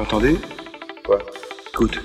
T'entendez Quoi Écoute.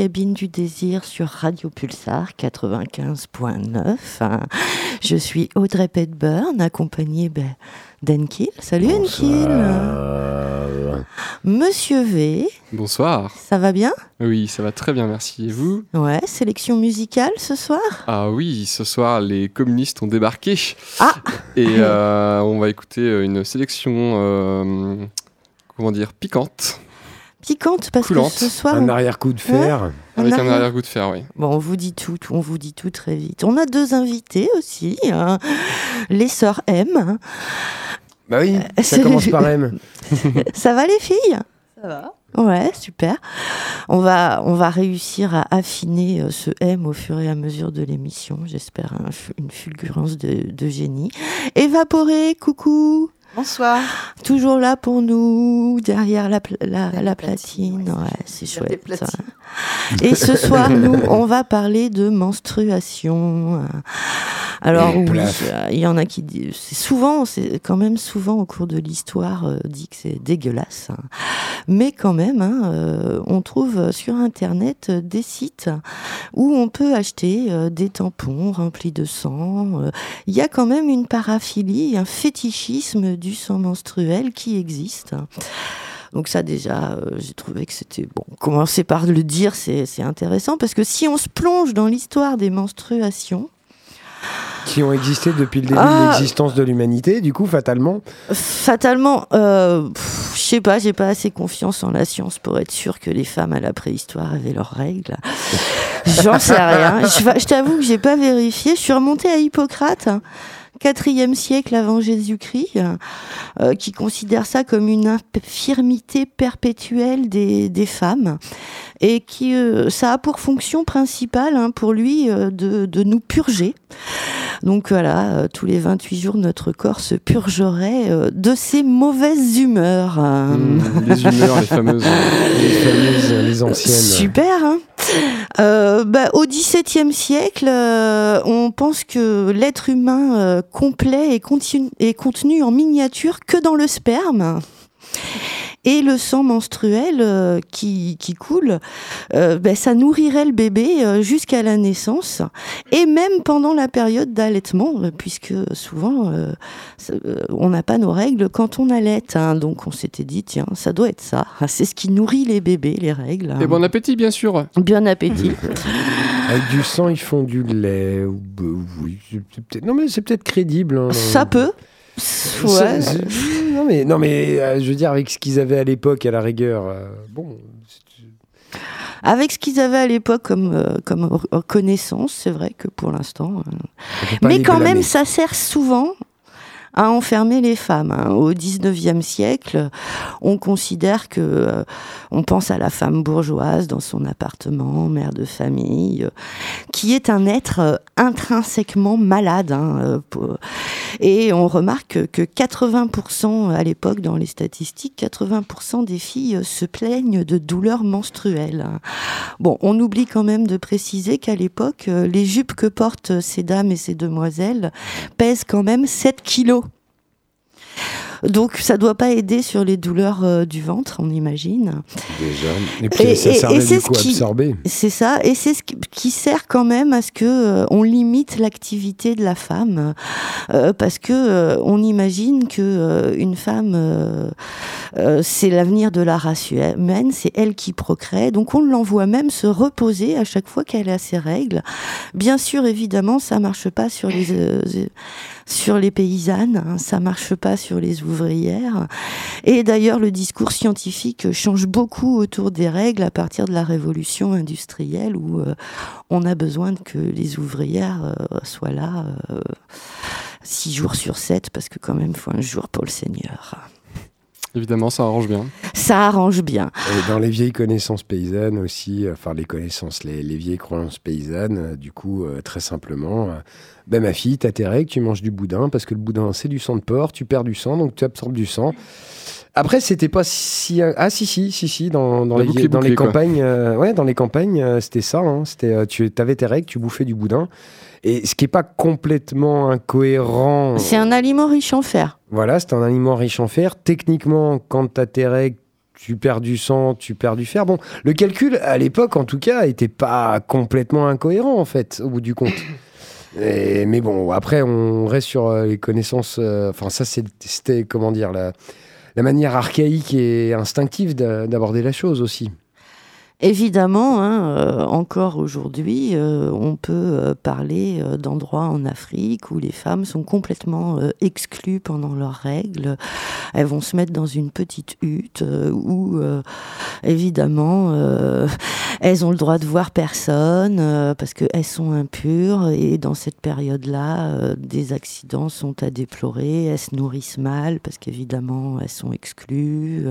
Cabine du désir sur Radio Pulsar 95.9. Hein. Je suis Audrey Petburn, accompagnée ben, d'Enkil. Salut Enkil Monsieur V, Bonsoir. ça va bien? Oui, ça va très bien, merci. Et vous? Ouais, sélection musicale ce soir? Ah oui, ce soir, les communistes ont débarqué. Ah Et euh, on va écouter une sélection, euh, comment dire, piquante, Piquante parce Coulante. que ce soir... Un on- arrière-coup de fer. avec un arrière- arrière-goût de fer, oui. Bon, on vous dit tout, on vous dit tout très vite. On a deux invités aussi, hein. les sœurs M. Bah oui, ça c'est- commence par M. Ça va les filles? Ça va. Ouais, super. On va, on va réussir à affiner euh, ce M au fur et à mesure de l'émission. J'espère une fulgurance de, de génie. Évaporé, coucou. Bonsoir. Toujours là pour nous, derrière la, la, La la platine, platine. ouais, Ouais, c'est chouette. ça. Et ce soir, nous, on va parler de menstruation. Alors Et oui, il y en a qui disent, c'est souvent, c'est quand même souvent au cours de l'histoire euh, dit que c'est dégueulasse, hein. mais quand même, hein, euh, on trouve sur internet euh, des sites où on peut acheter euh, des tampons remplis de sang. euh. Il y a quand même une paraphilie, un fétichisme du sang menstruel qui existe. Donc ça déjà, euh, j'ai trouvé que c'était bon. Commencer par le dire, c'est intéressant parce que si on se plonge dans l'histoire des menstruations, Qui ont existé depuis le début Ah. de l'existence de l'humanité, du coup, fatalement. Fatalement, euh, je sais pas, j'ai pas assez confiance en la science pour être sûr que les femmes à la préhistoire avaient leurs règles. J'en sais rien. Je, t'avoue que j'ai pas vérifié. Je suis remontée à Hippocrate. 4e siècle avant Jésus-Christ, euh, qui considère ça comme une infirmité perpétuelle des femmes, et qui euh, ça a pour fonction principale hein, pour lui euh, de, de nous purger. Donc voilà, euh, tous les 28 jours, notre corps se purgerait de ses mauvaises humeurs. Mmh, les humeurs, les fameuses. Les fameuses, les anciennes. Super. Hein Euh, bah, au XVIIe siècle, euh, on pense que l'être humain euh, complet est contenu en miniature que dans le sperme. Et le sang menstruel euh, qui, qui coule, euh, ben, ça nourrirait le bébé euh, jusqu'à la naissance et même pendant la période d'allaitement, puisque souvent euh, ça- euh, on n'a pas nos règles quand on allaite. hein. donc on s'était dit, tiens, ça doit être ça. C'est ce qui nourrit les bébés, les règles. Et bon appétit, bien sûr. Bon appétit. Avec du sang, ils font du lait. ou- oui. Non, mais c'est peut-être crédible. hein. Ça peut. Ouais. Non, mais, non, mais euh, je veux dire, avec ce qu'ils avaient à l'époque, à la rigueur, euh, bon. Avec ce qu'ils avaient à l'époque comme, euh, comme connaissance, c'est vrai que pour l'instant. Mais quand blâmer. même, ça sert souvent à enfermer les femmes. hein. Au 19e siècle, on considère que euh, on pense à la femme bourgeoise dans son appartement, mère de famille, euh, qui est un être euh, intrinsèquement malade. hein, Et on remarque que 80% à l'époque, dans les statistiques, 80% des filles se plaignent de douleurs menstruelles. hein. Bon, on oublie quand même de préciser qu'à l'époque, les jupes que portent ces dames et ces demoiselles pèsent quand même 7 kilos. Donc ça doit pas aider sur les douleurs euh, du ventre, on imagine. Déjà. Et puis, Et- ça et- servait et c'est du ce coup qui- absorber. C'est ça, et c'est ce qui- qui sert quand même à ce que euh, on limite l'activité de la femme, euh, parce que euh, on imagine que euh, une femme, euh, euh, c'est l'avenir de la race humaine, c'est elle qui procrée, donc on l'envoie même se reposer à chaque fois qu'elle a ses règles. Bien sûr, évidemment, ça marche pas sur les euh, sur les paysannes, hein, ça marche pas sur les ouvrières. Et d'ailleurs, le discours scientifique change beaucoup autour des règles à partir de la révolution industrielle où euh, on a besoin que les ouvrières euh, soient là euh, six jours sur sept parce que quand même, faut un jour pour le Seigneur. Évidemment, ça arrange bien. Ça arrange bien. Et dans les vieilles connaissances paysannes aussi, euh, enfin les connaissances, les, les vieilles croyances paysannes, euh, du coup, euh, très simplement, euh, ben ma fille, t'as tes règles, tu manges du boudin, parce que le boudin, c'est du sang de porc, tu perds du sang, donc tu absorbes du sang. Après, c'était pas si... Ah si, si, si, si, dans, dans les, campagnes, euh, ouais, dans les campagnes, euh, c'était ça, hein, c'était, euh, tu avais tes règles, tu bouffais du boudin. Et ce qui est pas complètement incohérent... C'est un aliment riche en fer. Voilà, c'est un aliment riche en fer. Techniquement, quand tu as tes règles, tu perds du sang, tu perds du fer. Bon, le calcul, à l'époque, en tout cas, était pas complètement incohérent, en fait, au bout du compte. Et- mais bon, après, on reste sur euh, les connaissances. euh, Enfin, ça, c'était, comment dire, la, la manière archaïque et instinctive d'a- d'aborder la chose aussi. Évidemment, hein, euh, encore aujourd'hui, euh, on peut euh, parler euh, d'endroits en Afrique où les femmes sont complètement euh, exclues pendant leurs règles. Elles vont se mettre dans une petite hutte euh, où, évidemment, elles ont le droit de voir personne parce qu'elles sont impures. Et dans cette période-là, des accidents sont à déplorer. Elles se nourrissent mal parce qu'évidemment, elles sont exclues.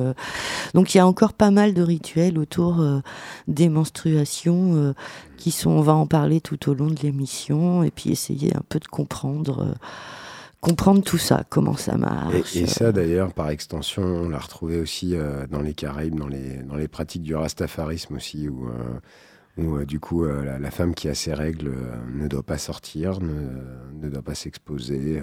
donc il y a encore pas mal de rituels autour des menstruations euh, qui sont, on va en parler tout au long de l'émission, et puis essayer un peu de comprendre, euh, comprendre tout ça, comment ça marche. Et, et ça, d'ailleurs, par extension, on l'a retrouvé aussi euh, dans les Caraïbes, dans les, dans les pratiques du rastafarisme aussi, où, où du coup, la, femme qui a ses règles ne doit pas sortir, ne, ne doit pas s'exposer.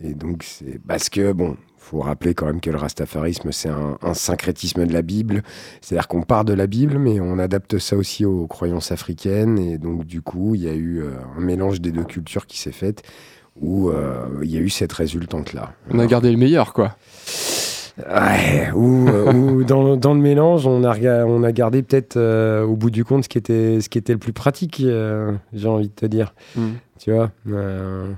et donc, c'est parce que, bon, faut rappeler quand même que le rastafarisme, c'est un, un syncrétisme de la Bible. C'est-à-dire qu'on part de la Bible, mais on adapte ça aussi aux croyances africaines. Et donc, du coup, il y a eu euh, un mélange des deux cultures qui s'est fait où euh, il y a eu cette résultante-là. On a gardé le meilleur, quoi. Ouais, ou, euh, ou dans, dans le mélange, on a, rega- on a gardé peut-être euh, au bout du compte ce qui était, ce qui était le plus pratique, euh, j'ai envie de te dire. Mm. Tu vois euh,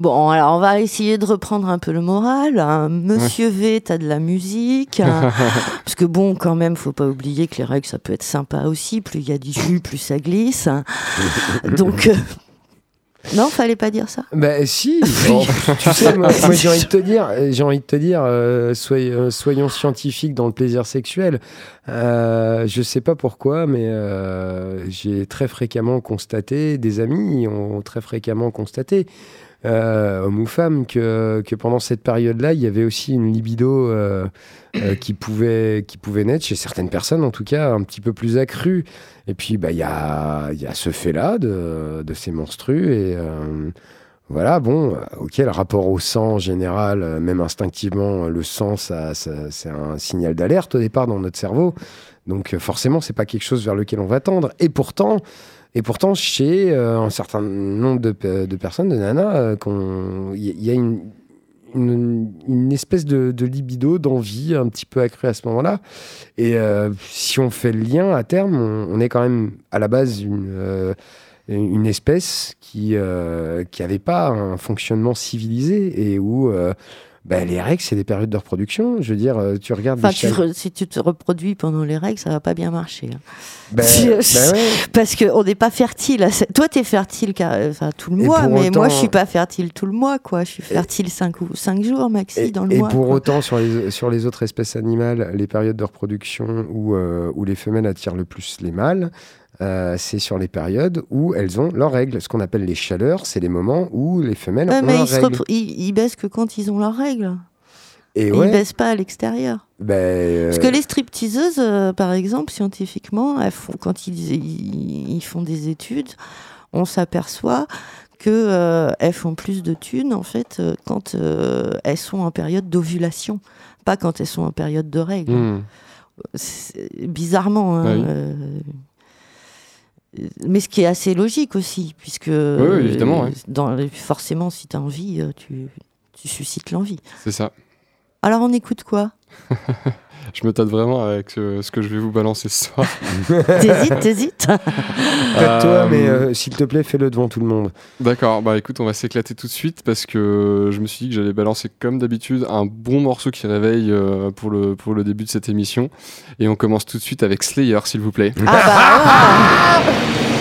Bon, alors on va essayer de reprendre un peu le moral. hein. Monsieur V, t'as de la musique. hein. Parce que bon, quand même, faut pas oublier que les règles, ça peut être sympa aussi. Plus il y a du jus, plus ça glisse. hein. Donc, euh, Non, fallait pas dire ça. Bah si, Bon, tu sais, moi, moi, j'ai envie de te dire, j'ai envie de te dire, euh, soy- euh, soyons scientifiques dans le plaisir sexuel. Euh, je sais pas pourquoi, mais euh, j'ai très fréquemment constaté, des amis ont très fréquemment constaté, euh, hommes ou femmes, que, pendant cette période-là, il y avait aussi une libido euh, euh, qui, pouvait, qui pouvait naître chez certaines personnes, en tout cas, un petit peu plus accrue. Et puis, bah, il y, a, y a ce fait-là de, ces menstrues. Et euh, voilà, bon, ok, le rapport au sang en général, même instinctivement, le sang, ça, ça- c'est un signal d'alerte au départ dans notre cerveau. Donc, forcément, c'est pas quelque chose vers lequel on va tendre. Et pourtant, et pourtant chez euh, un certain nombre de, pe- de personnes, de nanas, euh, il y, a une, une, espèce de, libido, d'envie un petit peu accrue à ce moment-là. Et euh, si on fait le lien à terme, on, est quand même à la base une, une espèce qui euh, qui avait pas un fonctionnement civilisé et où bah, les règles, c'est des périodes de reproduction. Je veux dire, euh, tu regardes Enfin, tu re- si tu te reproduis pendant les règles, ça va pas bien marcher. hein. Bah, si- bah ouais. Parce qu'on n'est pas fertile. ce- Toi, tu es fertile car- enfin, tout le Et mois, pour mais autant- moi, je suis pas fertile tout le mois. quoi. Je suis fertile 5 ou cinq jours maxi Et, dans le et mois. pour quoi. autant, sur les, sur les autres espèces animales, les périodes de reproduction où, euh, où les femelles attirent le plus les mâles, euh, c'est sur les périodes où elles ont leurs règles. Ce qu'on appelle les chaleurs, c'est les moments où les femelles Ouais, ont mais leurs ils, règles. ils- ils baissent que quand ils ont leurs règles. Et Et ouais, Ils baissent pas à l'extérieur. ben, euh, Parce que les stripteaseuses, euh, par exemple, scientifiquement, elles font, quand ils, ils- ils font des études, on s'aperçoit que euh, elles font plus de thunes en fait euh, quand euh, elles sont en période d'ovulation, pas quand elles sont en période de règles. Hmm. Bizarrement. hein, oui. Euh, mais ce qui est assez logique aussi, puisque oui, évidemment, ouais. dans les- forcément, si tu as envie, euh, tu, tu suscites l'envie. C'est ça. Alors on écoute quoi Je me tâte vraiment avec euh, ce que je vais vous balancer ce soir. T'hésites, t'hésites pas de toi, Euh, mais euh, s'il te plaît, fais-le devant tout le monde. D'accord, bah écoute, on va s'éclater tout de suite parce que je me suis dit que j'allais balancer comme d'habitude un bon morceau qui réveille euh, pour, le, pour le début de cette émission. Et on commence tout de suite avec Slayer, s'il vous plaît. Ah bah Eh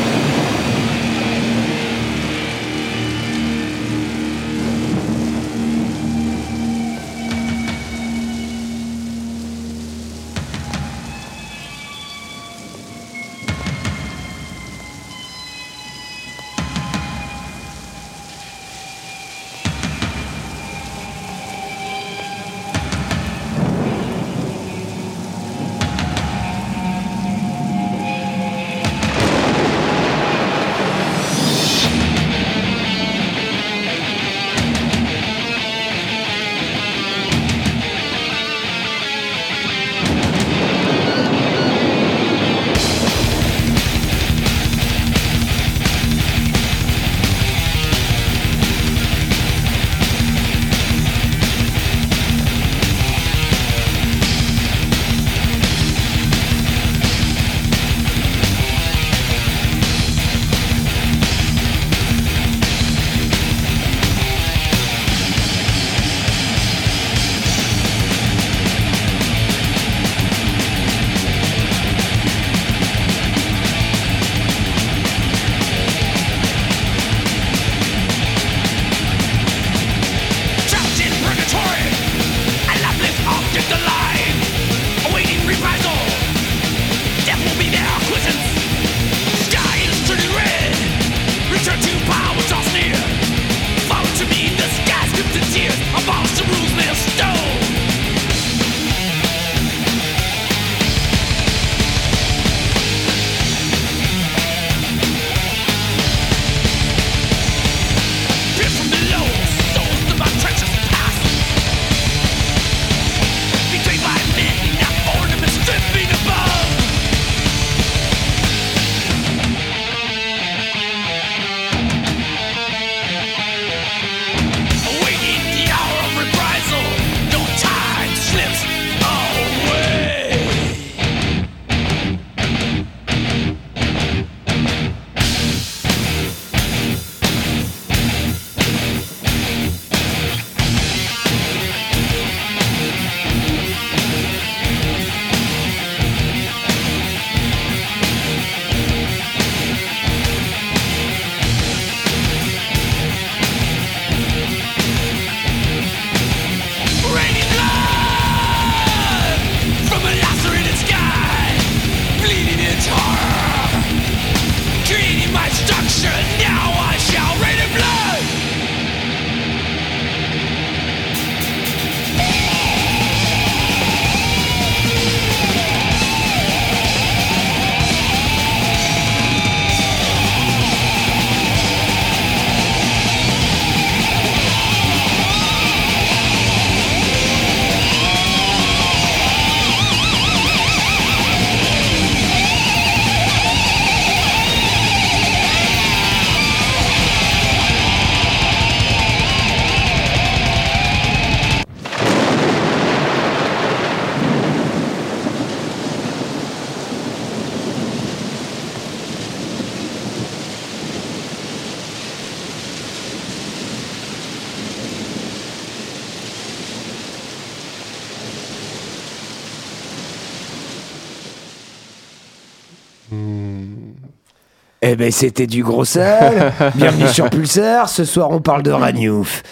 ben, c'était du gros sale. Bienvenue sur Pulsar. Ce soir, on parle de Ragnouf.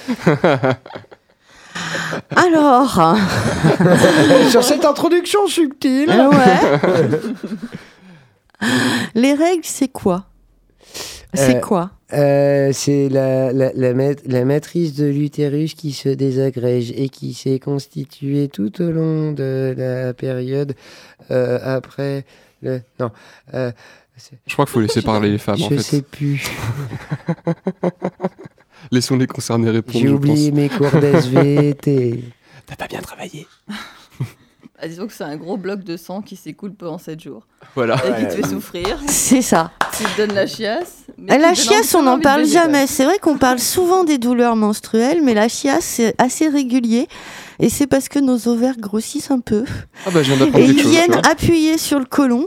Alors, sur cette introduction subtile. euh, ouais. Les règles, c'est quoi? C'est Euh, quoi? Euh, c'est la, la, la, mat- la matrice de l'utérus qui se désagrège et qui s'est constituée tout au long de la période euh, après le. Non. Je crois qu'il faut laisser parler les femmes, en je fait. sais plus. Laissons les concernés répondre. J'ai oublié mes cours d'SVT. T'as pas bien travaillé. Ah, disons que c'est un gros bloc de sang qui s'écoule pendant 7 jours Voilà. et qui te fait souffrir, C'est ça. qui te donne la chiasse. mais La chiasse, on n'en parle jamais. C'est vrai qu'on parle souvent des douleurs menstruelles, mais la chiasse, c'est assez régulier. Et c'est parce que nos ovaires grossissent un peu. Ah bah je viens Et ils chose. viennent appuyer sur le côlon.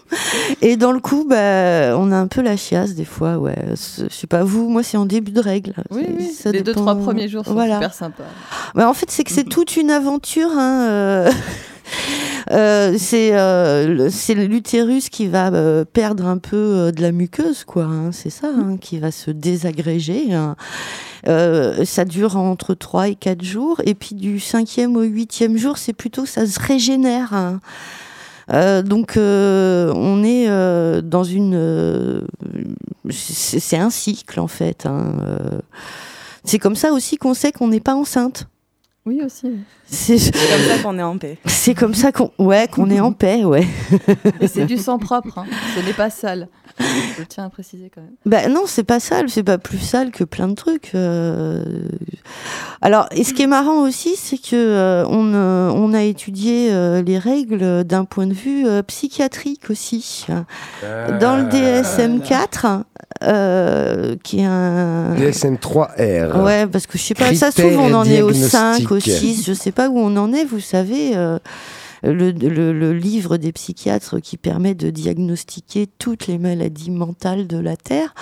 Et dans le coup, bah, on a un peu la chiasse des fois. Ouais. Je sais pas, vous, moi, c'est en début de règle. Oui, oui. ça les deux, dépend. trois premiers jours sont Voilà. super sympas. Bah, en fait, c'est que c'est toute une aventure. hein, euh, euh, c'est euh, c'est l'utérus qui va euh, perdre un peu de la muqueuse, quoi. hein, c'est ça, hein, qui va se désagréger. hein. Ça dure entre 3 et 4 jours. Et puis du cinquième au huitième jour, c'est plutôt ça se régénère. donc on est dans une... c'est un cycle, en fait. C'est comme ça aussi qu'on sait qu'on n'est pas enceinte. Oui, aussi. C'est comme ça qu'on est en paix. c'est comme ça qu'on ouais, qu'on est en paix, ouais. Et c'est du sang propre, hein. ce n'est pas sale. Je tiens à préciser quand même. Bah non, c'est pas sale, c'est pas plus sale que plein de trucs. euh. Alors, et ce qui est marrant aussi, c'est que euh, on, euh, on a étudié euh, les règles d'un point de vue euh, psychiatrique aussi. Dans le DSM-4, euh, qui est un... DSM-3R. Ouais, parce que je sais pas, ça se Critères trouve on en est au 5, au diagnostiques. 6, je sais pas où on en est, vous savez, euh, le, le- le livre des psychiatres qui permet de diagnostiquer toutes les maladies mentales de la Terre.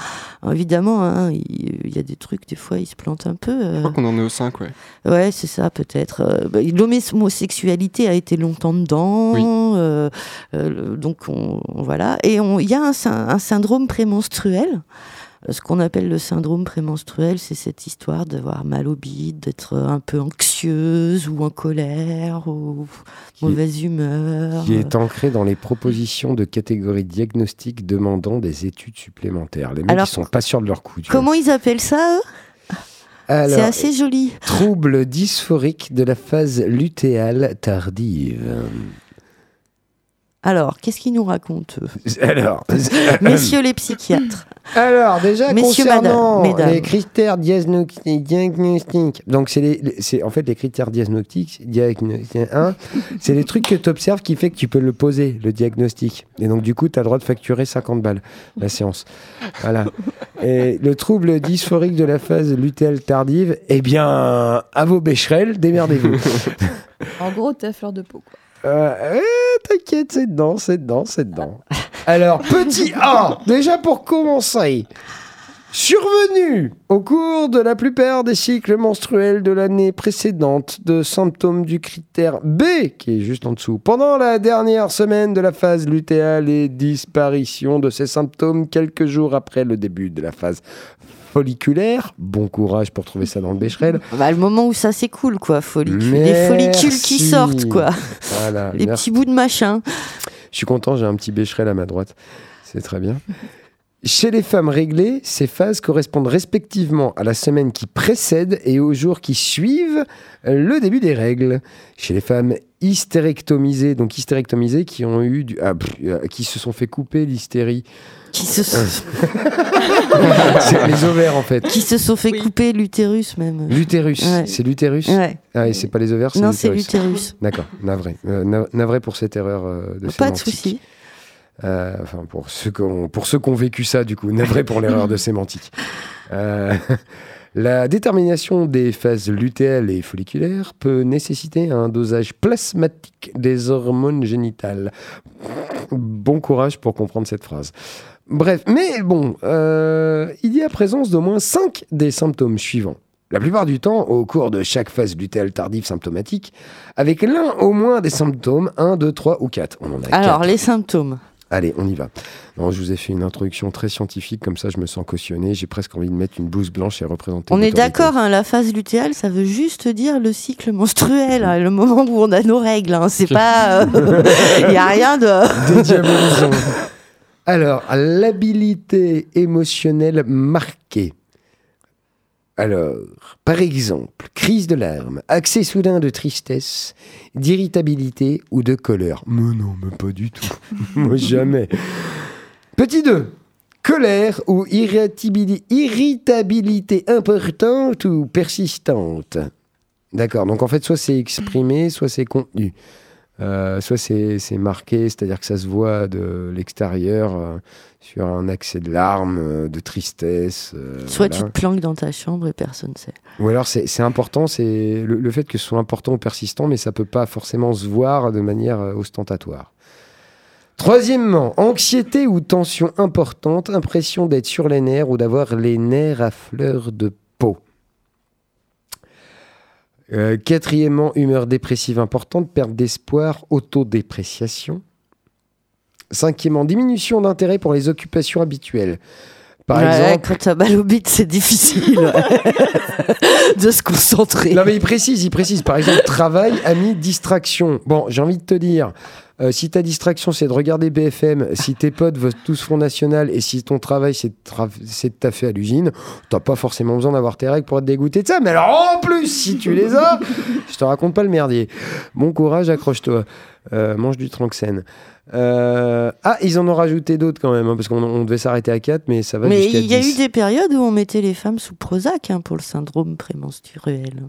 Alors, évidemment, hein, il il y, a des trucs, des fois, ils se plantent un peu. Je euh, crois qu'on en est au 5, ouais. Ouais, c'est ça, peut-être. Euh, bah, L'homosexualité a été longtemps dedans. Oui. euh, euh, donc, on, voilà. Et il y a un, un syndrome prémenstruel. Ce qu'on appelle le syndrome prémenstruel, c'est cette histoire d'avoir mal au bide, d'être un peu anxieuse ou en colère ou mauvaise humeur. Qui est ancré dans les propositions de catégories diagnostiques demandant des études supplémentaires. Les mecs, Alors, ils sont pas sûrs de leur coup. Comment ils appellent ça, eux? C'est assez joli. trouble dysphorique de la phase lutéale tardive. Alors, qu'est-ce qu'ils nous racontent, eux Alors, Messieurs les psychiatres. Alors, déjà, Messieurs, concernant madame, mesdames. les critères diagnostiques, donc c'est les, c'est en fait les critères diagnostiques, diagnostiques, un, c'est les trucs que tu observes qui fait que tu peux le poser, le diagnostic. Et donc, du coup, tu as le droit de facturer 50 balles la séance. Voilà. Et le trouble dysphorique de la phase lutéale tardive, eh bien, à vos bécherelles, démerdez-vous. En gros, t'es à fleur de peau. Quoi. Euh, euh, T'inquiète, c'est dedans, c'est dedans, c'est dedans. Alors, petit A, déjà pour commencer. Survenu au cours de la plupart des cycles menstruels de l'année précédente de symptômes du critère B, qui est juste en dessous, pendant la dernière semaine de la phase lutéale et disparition de ces symptômes quelques jours après le début de la phase folliculaire. Bon courage pour trouver ça dans le Becherel. Bah, le moment où ça s'écoule, quoi. Follicule. Merci. Les follicules qui sortent, quoi. Voilà, Les merci. petits bouts de machin. Je suis content, j'ai un petit bécherel à ma droite. C'est très bien. Chez les femmes réglées, ces phases correspondent respectivement à la semaine qui précède et aux jours qui suivent le début des règles. Chez les femmes hystérectomisées, donc hystérectomisées qui ont eu du, ah, pff, euh, qui se sont fait couper l'hystérie, Qui se sont, c'est les ovaires en fait. qui se sont fait Oui. couper l'utérus, même. L'utérus, Ouais. c'est l'utérus. Ouais. Ah, et c'est pas les ovaires, c'est Non, c'est l'utérus. l'utérus. D'accord, navré. Euh, na- navré pour cette erreur euh, de Pas de souci. Euh, enfin, pour ceux qui ont, pour ceux qui ont vécu ça, du coup, navré pour l'erreur de sémantique. Euh, la détermination des phases lutéales et folliculaires peut nécessiter un dosage plasmatique des hormones génitales. Bon courage pour comprendre cette phrase. Bref, mais bon, euh, il y a présence d'au moins 5 des symptômes suivants. La plupart du temps, au cours de chaque phase lutéale tardive symptomatique, avec l'un au moins des symptômes, 1, 2, 3 ou 4. On en a Alors, quatre. les symptômes. Allez, on y va. Non, je vous ai fait une introduction très scientifique, comme ça je me sens cautionné. J'ai presque envie de mettre une blouse blanche et représenter. On est d'accord, hein, la phase lutéale, ça veut juste dire le cycle menstruel, hein, le moment où on a nos règles. hein, c'est pas. Il n'y a rien de. Alors, l'habilité émotionnelle marquée. Alors, par exemple, crise de larmes, accès soudain de tristesse, d'irritabilité ou de colère. Mais non, mais pas du tout. Moi, jamais. Petit 2. Colère ou irritabili- irritabilité importante ou persistante. D'accord, donc en fait, soit c'est exprimé, soit c'est contenu. Euh, soit c'est marqué, c'est-à-dire que ça se voit de l'extérieur euh, sur un accès de larmes, euh, de tristesse. Soit voilà. tu te planques dans ta chambre et personne ne sait. Ou alors c'est important, c'est le, le fait que ce soit important ou persistant, mais ça peut pas forcément se voir de manière ostentatoire. Troisièmement, anxiété ou tension importante, impression d'être sur les nerfs ou d'avoir les nerfs à fleur de peau. Euh, quatrièmement, humeur dépressive importante, perte d'espoir, autodépréciation. Cinquièmement, diminution d'intérêt pour les occupations habituelles. Par Ouais, exemple, Quand t'as mal au bite, c'est difficile ouais, de se concentrer. Non, mais il précise, il précise. Par exemple, travail, amis, distraction. Bon, j'ai envie de te dire, euh, si ta distraction, c'est de regarder BFM, si tes potes votent tous Front National et si ton travail, c'est de, tra- c'est de taffer à l'usine, t'as pas forcément besoin d'avoir tes règles pour être dégoûté de ça. Mais alors, en plus, si tu les as, je te raconte pas le merdier. Bon courage, accroche-toi. Euh, mange du Tranxène. Euh, Ah, ils en ont rajouté d'autres quand même, hein, parce qu'on on devait s'arrêter à 4, mais ça va Mais il y a 10. eu des périodes où on mettait les femmes sous Prozac hein, pour le syndrome prémenstruel.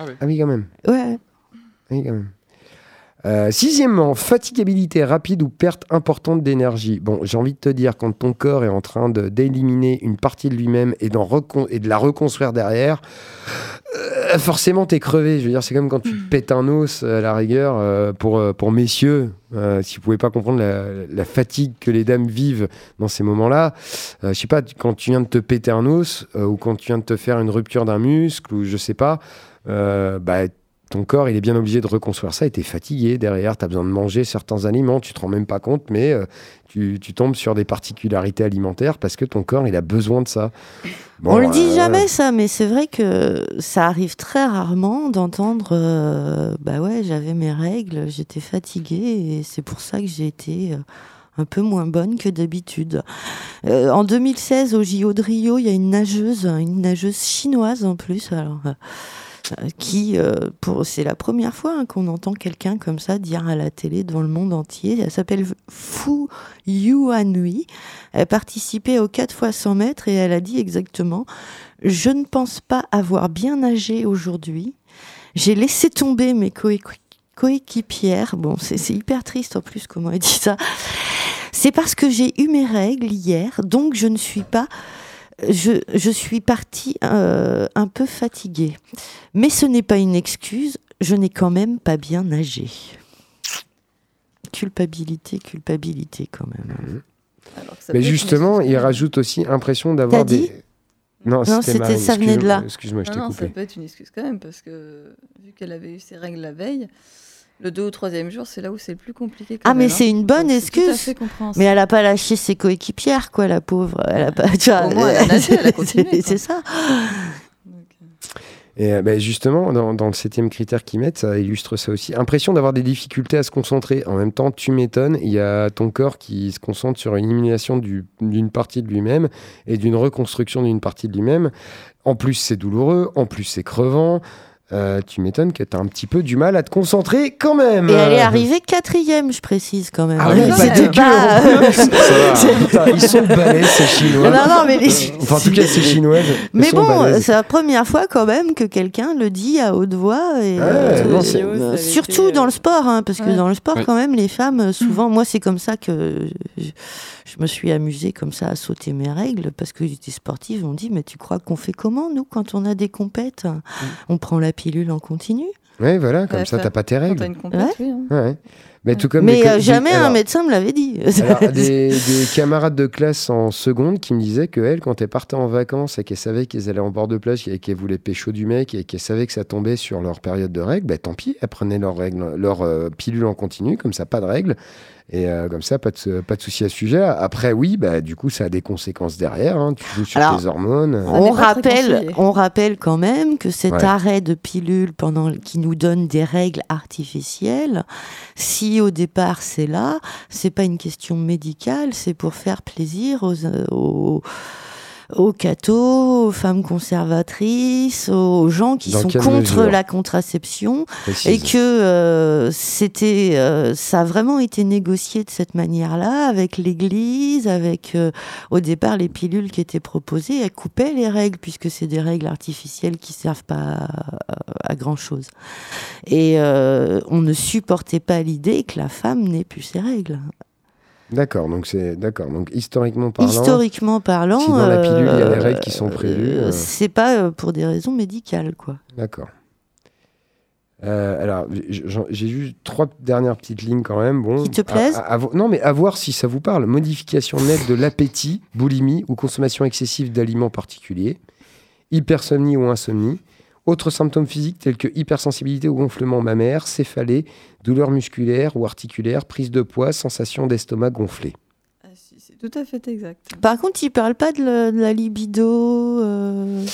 Ah oui, quand même. Ouais. Oui, quand même. Euh, sixièmement, fatigabilité rapide ou perte importante d'énergie. Bon, j'ai envie de te dire, quand ton corps est en train d'éliminer une partie de lui-même et, de la reconstruire derrière, euh, forcément, t'es crevé. Je veux dire, c'est comme quand tu te pètes un os, à la rigueur, euh, pour, euh, pour messieurs. euh, si vous pouvez pas comprendre la, fatigue que les dames vivent dans ces moments-là, euh, je sais pas, quand tu viens de te péter un os euh, ou quand tu viens de te faire une rupture d'un muscle ou je sais pas, euh, bah, ton corps, il est bien obligé de reconstruire ça et tu es fatigué derrière, tu as besoin de manger certains aliments, tu te rends même pas compte, mais euh, tu, tu tombes sur des particularités alimentaires parce que ton corps, il a besoin de ça. Bon, on le dit euh, jamais ça, mais c'est vrai que ça arrive très rarement d'entendre euh, bah ouais, j'avais mes règles, j'étais fatiguée et c'est pour ça que j'ai été euh, un peu moins bonne que d'habitude. Euh, en 2016, au JO de Rio, il y a une nageuse, une nageuse chinoise en plus, alors. euh, qui, euh, c'est la première fois hein, qu'on entend quelqu'un comme ça dire à la télé devant le monde entier. Elle s'appelle Fu Yuanui. Elle participait aux 4 fois 100 mètres et elle a dit exactement Je ne pense pas avoir bien nagé aujourd'hui. J'ai laissé tomber mes coé- coéquipières. Bon, c'est hyper triste en plus comment elle dit ça. C'est parce que j'ai eu mes règles hier, donc je ne suis pas. Je, je suis partie euh, un peu fatiguée. Mais ce n'est pas une excuse, je n'ai quand même pas bien nagé. Culpabilité, culpabilité quand même. Alors ça Mais justement, il rajoute aussi impression d'avoir des. Non, Non, c'était ça venait de là. Excuse-moi, je Non, t'ai non, ça coupé. peut être une excuse quand même, parce que vu qu'elle avait eu ses règles la veille, le deux ou troisième jour, c'est là où c'est le plus compliqué. quand Ah, mais même, c'est hein. une bonne Donc, c'est tout à excuse. fait. Mais elle n'a pas lâché ses coéquipières, quoi, la pauvre. Elle a pas, tu vois, Au moins, elle a nagé, elle a continué, c'est- ça. Euh, Et ben, justement, dans, dans le septième critère qu'ils mettent, ça illustre ça aussi. Impression d'avoir des difficultés à se concentrer. En même temps, tu m'étonnes, il y a ton corps qui se concentre sur une élimination du- d'une partie de lui-même et d'une reconstruction d'une partie de lui-même. En plus, c'est douloureux, en plus, c'est crevant. Euh, tu m'étonnes que tu as un petit peu du mal à te concentrer quand même. Et elle est arrivée quatrième, je précise quand même. Ah oui, pas c'est dégueu. pas-. Putain, ils sont balèzes, ces Chinois. Non, non, mais les- Enfin, en tout cas, ces Chinoises. Mais bon, c'est la première fois quand même que quelqu'un le dit à haute voix. Et, Ouais, euh, non, euh, euh, surtout été, dans euh, le sport, hein, parce que ouais. dans le sport, quand même, les femmes, euh, souvent, moi, c'est comme ça que je, je me suis amusée comme ça à sauter mes règles, parce que j'étais sportive. On dit, mais tu crois qu'on fait comment, nous, quand on a des compètes? On prend la pilule en continu Ouais, voilà, comme Ouais, ça, t'as pas tes règles. t'as une compète, Ouais. oui. hein. Ouais. Mais, tout comme Mais des co- euh, des- jamais un alors- médecin me l'avait dit. Alors, des, des camarades de classe en seconde qui me disaient que elle, quand elle partait en vacances et qu'elle savait qu'elles allaient en bord de plage et qu'elles voulaient pécho du mec et qu'elle savait que ça tombait sur leur période de règles, bah, tant pis, elles prenaient leur, règle, leur euh, pilule en continu, comme ça, pas de règles. Et euh, comme ça, pas de, pas de souci à ce sujet. Après, oui, bah, du coup, ça a des conséquences derrière. hein. Tu joues sur Alors, tes hormones. On rappelle, on rappelle quand même que cet Ouais. arrêt de pilule pendant qui nous donne des règles artificielles, si au départ c'est là, c'est pas une question médicale, c'est pour faire plaisir aux, aux, aux cathos, aux femmes conservatrices, aux gens qui Dans sont contre mesure la contraception précise. et que euh, c'était euh, ça a vraiment été négocié de cette manière-là avec l'Église, avec euh, au départ les pilules qui étaient proposées, elles coupaient les règles puisque c'est des règles artificielles qui servent pas à, à grand chose. Et euh, on ne supportait pas l'idée que la femme n'ait plus ses règles. D'accord, donc c'est d'accord. Donc historiquement parlant, Historiquement parlant, si dans la pilule, il y a des euh, règles qui sont prévues, euh. c'est pas euh, pour des raisons médicales quoi. D'accord. Euh, alors, j'ai juste trois dernières petites lignes quand même. Bon, Qui te plaisent à- à vo- Non, mais à voir si ça vous parle. Modification nette de l'appétit, boulimie ou consommation excessive d'aliments particuliers, hypersomnie ou insomnie, autres symptômes physiques tels que hypersensibilité ou gonflement mammaire, céphalée, douleurs musculaires ou articulaires, prise de poids, sensation d'estomac gonflé. Ah, si, c'est tout à fait exact. Par contre, il parle pas de la, de la libido. euh,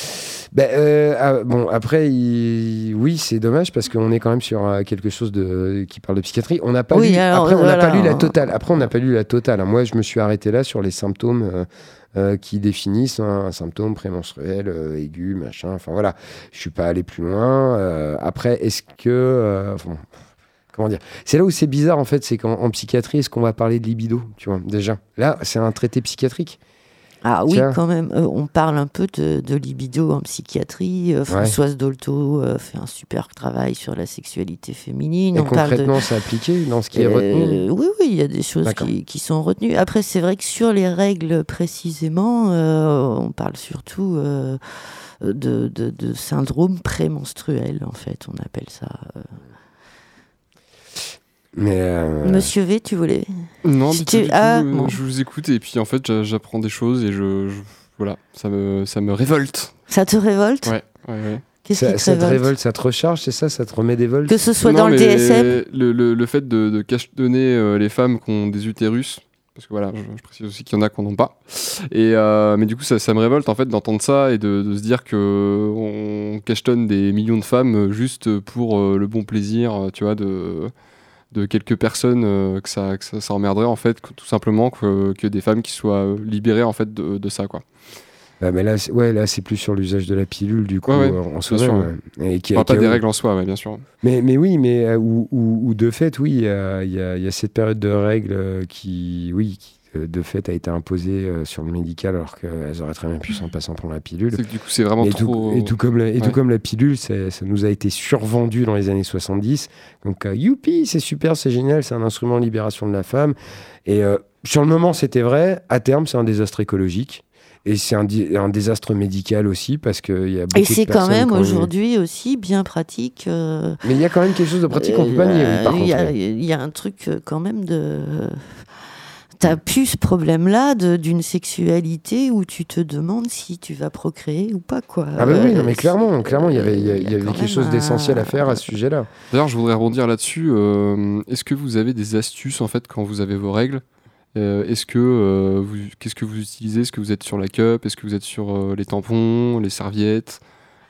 Ben, euh, ah, bon, après, il- oui, c'est dommage parce qu'on est quand même sur euh, quelque chose de... qui parle de psychiatrie. On n'a pas, Oui, lu... alors, Après, on n'a voilà. pas lu la totale. Après, on n'a pas lu la totale. Moi, je me suis arrêté là sur les symptômes euh, qui définissent un symptôme prémenstruel, euh, aigu, machin. Enfin, voilà. Je suis pas allé plus loin. Euh, après, est-ce que... Comment dire? C'est là où c'est bizarre, en fait, c'est qu'en en psychiatrie, est-ce qu'on va parler de libido, tu vois, déjà? Là, c'est un traité psychiatrique. Ah oui, Tiens. quand même. Euh, on parle un peu de, de libido en psychiatrie. Euh, Françoise Dolto euh, fait un super travail sur la sexualité féminine. Et on parle de... concrètement, c'est appliqué dans ce qui est retenu oui, oui, il y a des choses qui, qui sont retenues. Après, c'est vrai que sur les règles précisément, on parle surtout de, de, de syndrome prémenstruel, en fait, on appelle ça. Euh. Mais euh, Monsieur V, tu voulais Non, Si tu- tout, ah, euh, bon. je vous écoute et puis en fait j'a- j'apprends des choses et je, je- voilà, ça me ça me révolte. Ça te révolte Ouais, ouais, ouais. Qu'est-ce ça, qui te ça te révolte ça te recharge, c'est ça Ça te remet des vols Que ce soit Non, dans le DSM Le, le, le fait de, de cachetonner euh, les femmes qui ont des utérus, parce que voilà, je, je précise aussi qu'il y en a qui n'en ont pas. Et, euh, mais du coup, ça, ça me révolte en fait d'entendre ça et de, de se dire que on cachetonne des millions de femmes juste pour euh, le bon plaisir, tu vois, de, de quelques personnes euh, que, ça, que ça, ça emmerderait en fait, que- tout simplement que, que des femmes qui soient euh, libérées en fait de, de ça, quoi. Bah, mais là, c'est- ouais, là, c'est plus sur l'usage de la pilule, du coup, Ouais, ouais, euh, en soi-même, ouais. Et qui- pas des règles en soi, bien sûr. Mais, mais oui, mais euh, ou, ou- ou de fait, oui, il y y y a cette période de règles qui, oui, qui, de fait a été imposée euh, sur le médical, alors qu'elles auraient très bien pu s'en passer en prenant la pilule. Du coup, c'est vraiment Et trop. tout, et tout comme la, et tout comme la pilule, c'est- ça nous a été survendu dans les années 70. Donc, euh, youpi, c'est super, c'est génial, c'est un instrument de libération de la femme. Et euh, sur le moment, c'était vrai. À terme, c'est un désastre écologique. Et c'est un, désastre médical aussi, parce qu'il y a beaucoup Et de c'est quand même aujourd'hui aussi bien pratique. euh, Mais il y a quand même quelque chose de pratique qu'on peut pas nier, il y a- y, un truc quand même de. T'as plus ce problème-là de- d'une sexualité où tu te demandes si tu vas procréer ou pas, quoi. Ah bah oui, Euh, non, mais clairement, clairement, il y avait, il y a- avait quelque chose d'essentiel à faire à ce sujet-là. D'ailleurs, je voudrais rebondir là-dessus. euh, Est-ce que vous avez des astuces en fait quand vous avez vos règles? Euh, Est-ce que euh, vous, qu'est-ce que vous utilisez? Est-ce que vous êtes sur la cup? Est-ce que vous êtes sur euh, les tampons, les serviettes?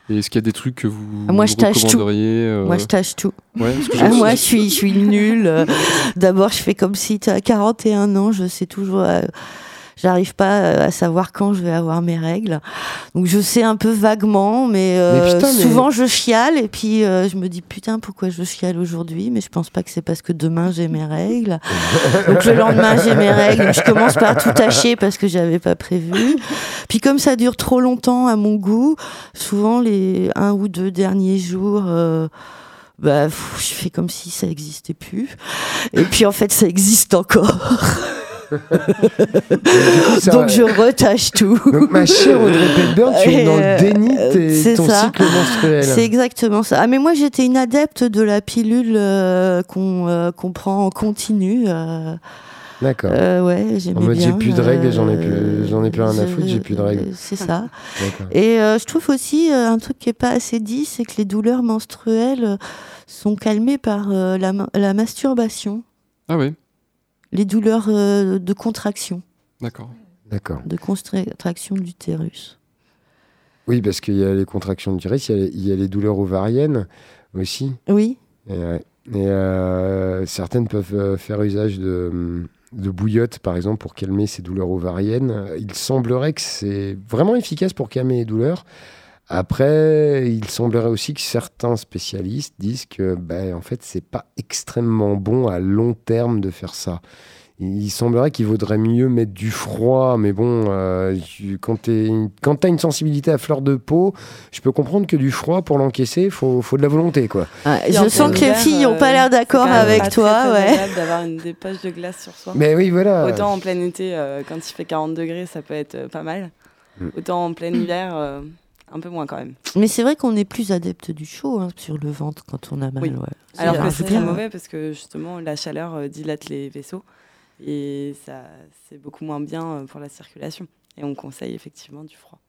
Et est-ce qu'il y a des trucs que vous Ah, moi, je tâche tout. recommanderiez euh, Moi, je tâche tout. ouais, que Ah, moi, je suis, je suis nulle. Euh, D'abord, je fais comme si tu as 41 ans, je sais toujours. euh, J'arrive pas euh, à savoir quand je vais avoir mes règles. Donc je sais un peu vaguement, mais, euh, Mais putain, mais- souvent je chiale et puis euh, je me dis putain pourquoi je chiale aujourd'hui, mais je pense pas que c'est parce que demain j'ai mes règles. Donc le lendemain j'ai mes règles, je commence par tout tâcher parce que j'avais pas prévu. Puis comme ça dure trop longtemps à mon goût, souvent les un ou deux derniers jours. euh, bah, pff, je fais comme si ça existait plus. Et puis en fait, ça existe encore. Donc je retâche tout. Donc, ma chère Audrey Pepburn, tu es dans le Euh, déni de ton ça. cycle menstruel. C'est exactement ça. Ah mais moi j'étais une adepte de la pilule euh, qu'on euh, qu'on prend en continu. euh, D'accord. euh, ouais, mode, bien. j'ai plus de règles et j'en ai plus- euh, j'en ai plus rien à foutre, j'ai plus de règles. C'est ça. Et euh, je trouve aussi euh, un truc qui est pas assez dit, c'est que les douleurs menstruelles euh, sont calmées par euh, la masturbation, Ah oui, les douleurs euh, de contraction, d'accord. D'accord. de contraction de l'utérus. Oui, parce qu'il y a les contractions du l'utérus, il y a les- il y, a les douleurs ovariennes aussi. Oui. Et, ouais. Et, euh, certaines peuvent euh, faire usage de, de bouillotte, par exemple, pour calmer ces douleurs ovariennes. Il semblerait que c'est vraiment efficace pour calmer les douleurs. Après, il semblerait aussi que certains spécialistes disent que, ben, en fait, c'est pas extrêmement bon à long terme de faire ça. Il semblerait qu'il vaudrait mieux mettre du froid, mais bon, euh, quand tu as une sensibilité à fleur de peau, je peux comprendre que du froid, pour l'encaisser, il faut, faut de la volonté, quoi. Ah, je sens que les filles n'ont pas euh, l'air d'accord c'est avec pas toi. très, très ouais. d'avoir une des poches de glace sur soi. Mais oui, voilà. Autant en plein été, euh, quand il fait 40 degrés, ça peut être pas mal. Mm. Autant en plein hiver, euh, un peu moins quand même. Mais c'est vrai qu'on est plus adepte du chaud hein, sur le ventre quand on a mal. Oui. ouais. Alors C'est que un c'est mauvais parce que justement la chaleur euh, dilate les vaisseaux et ça c'est beaucoup moins bien euh, pour la circulation. Et on conseille effectivement du froid.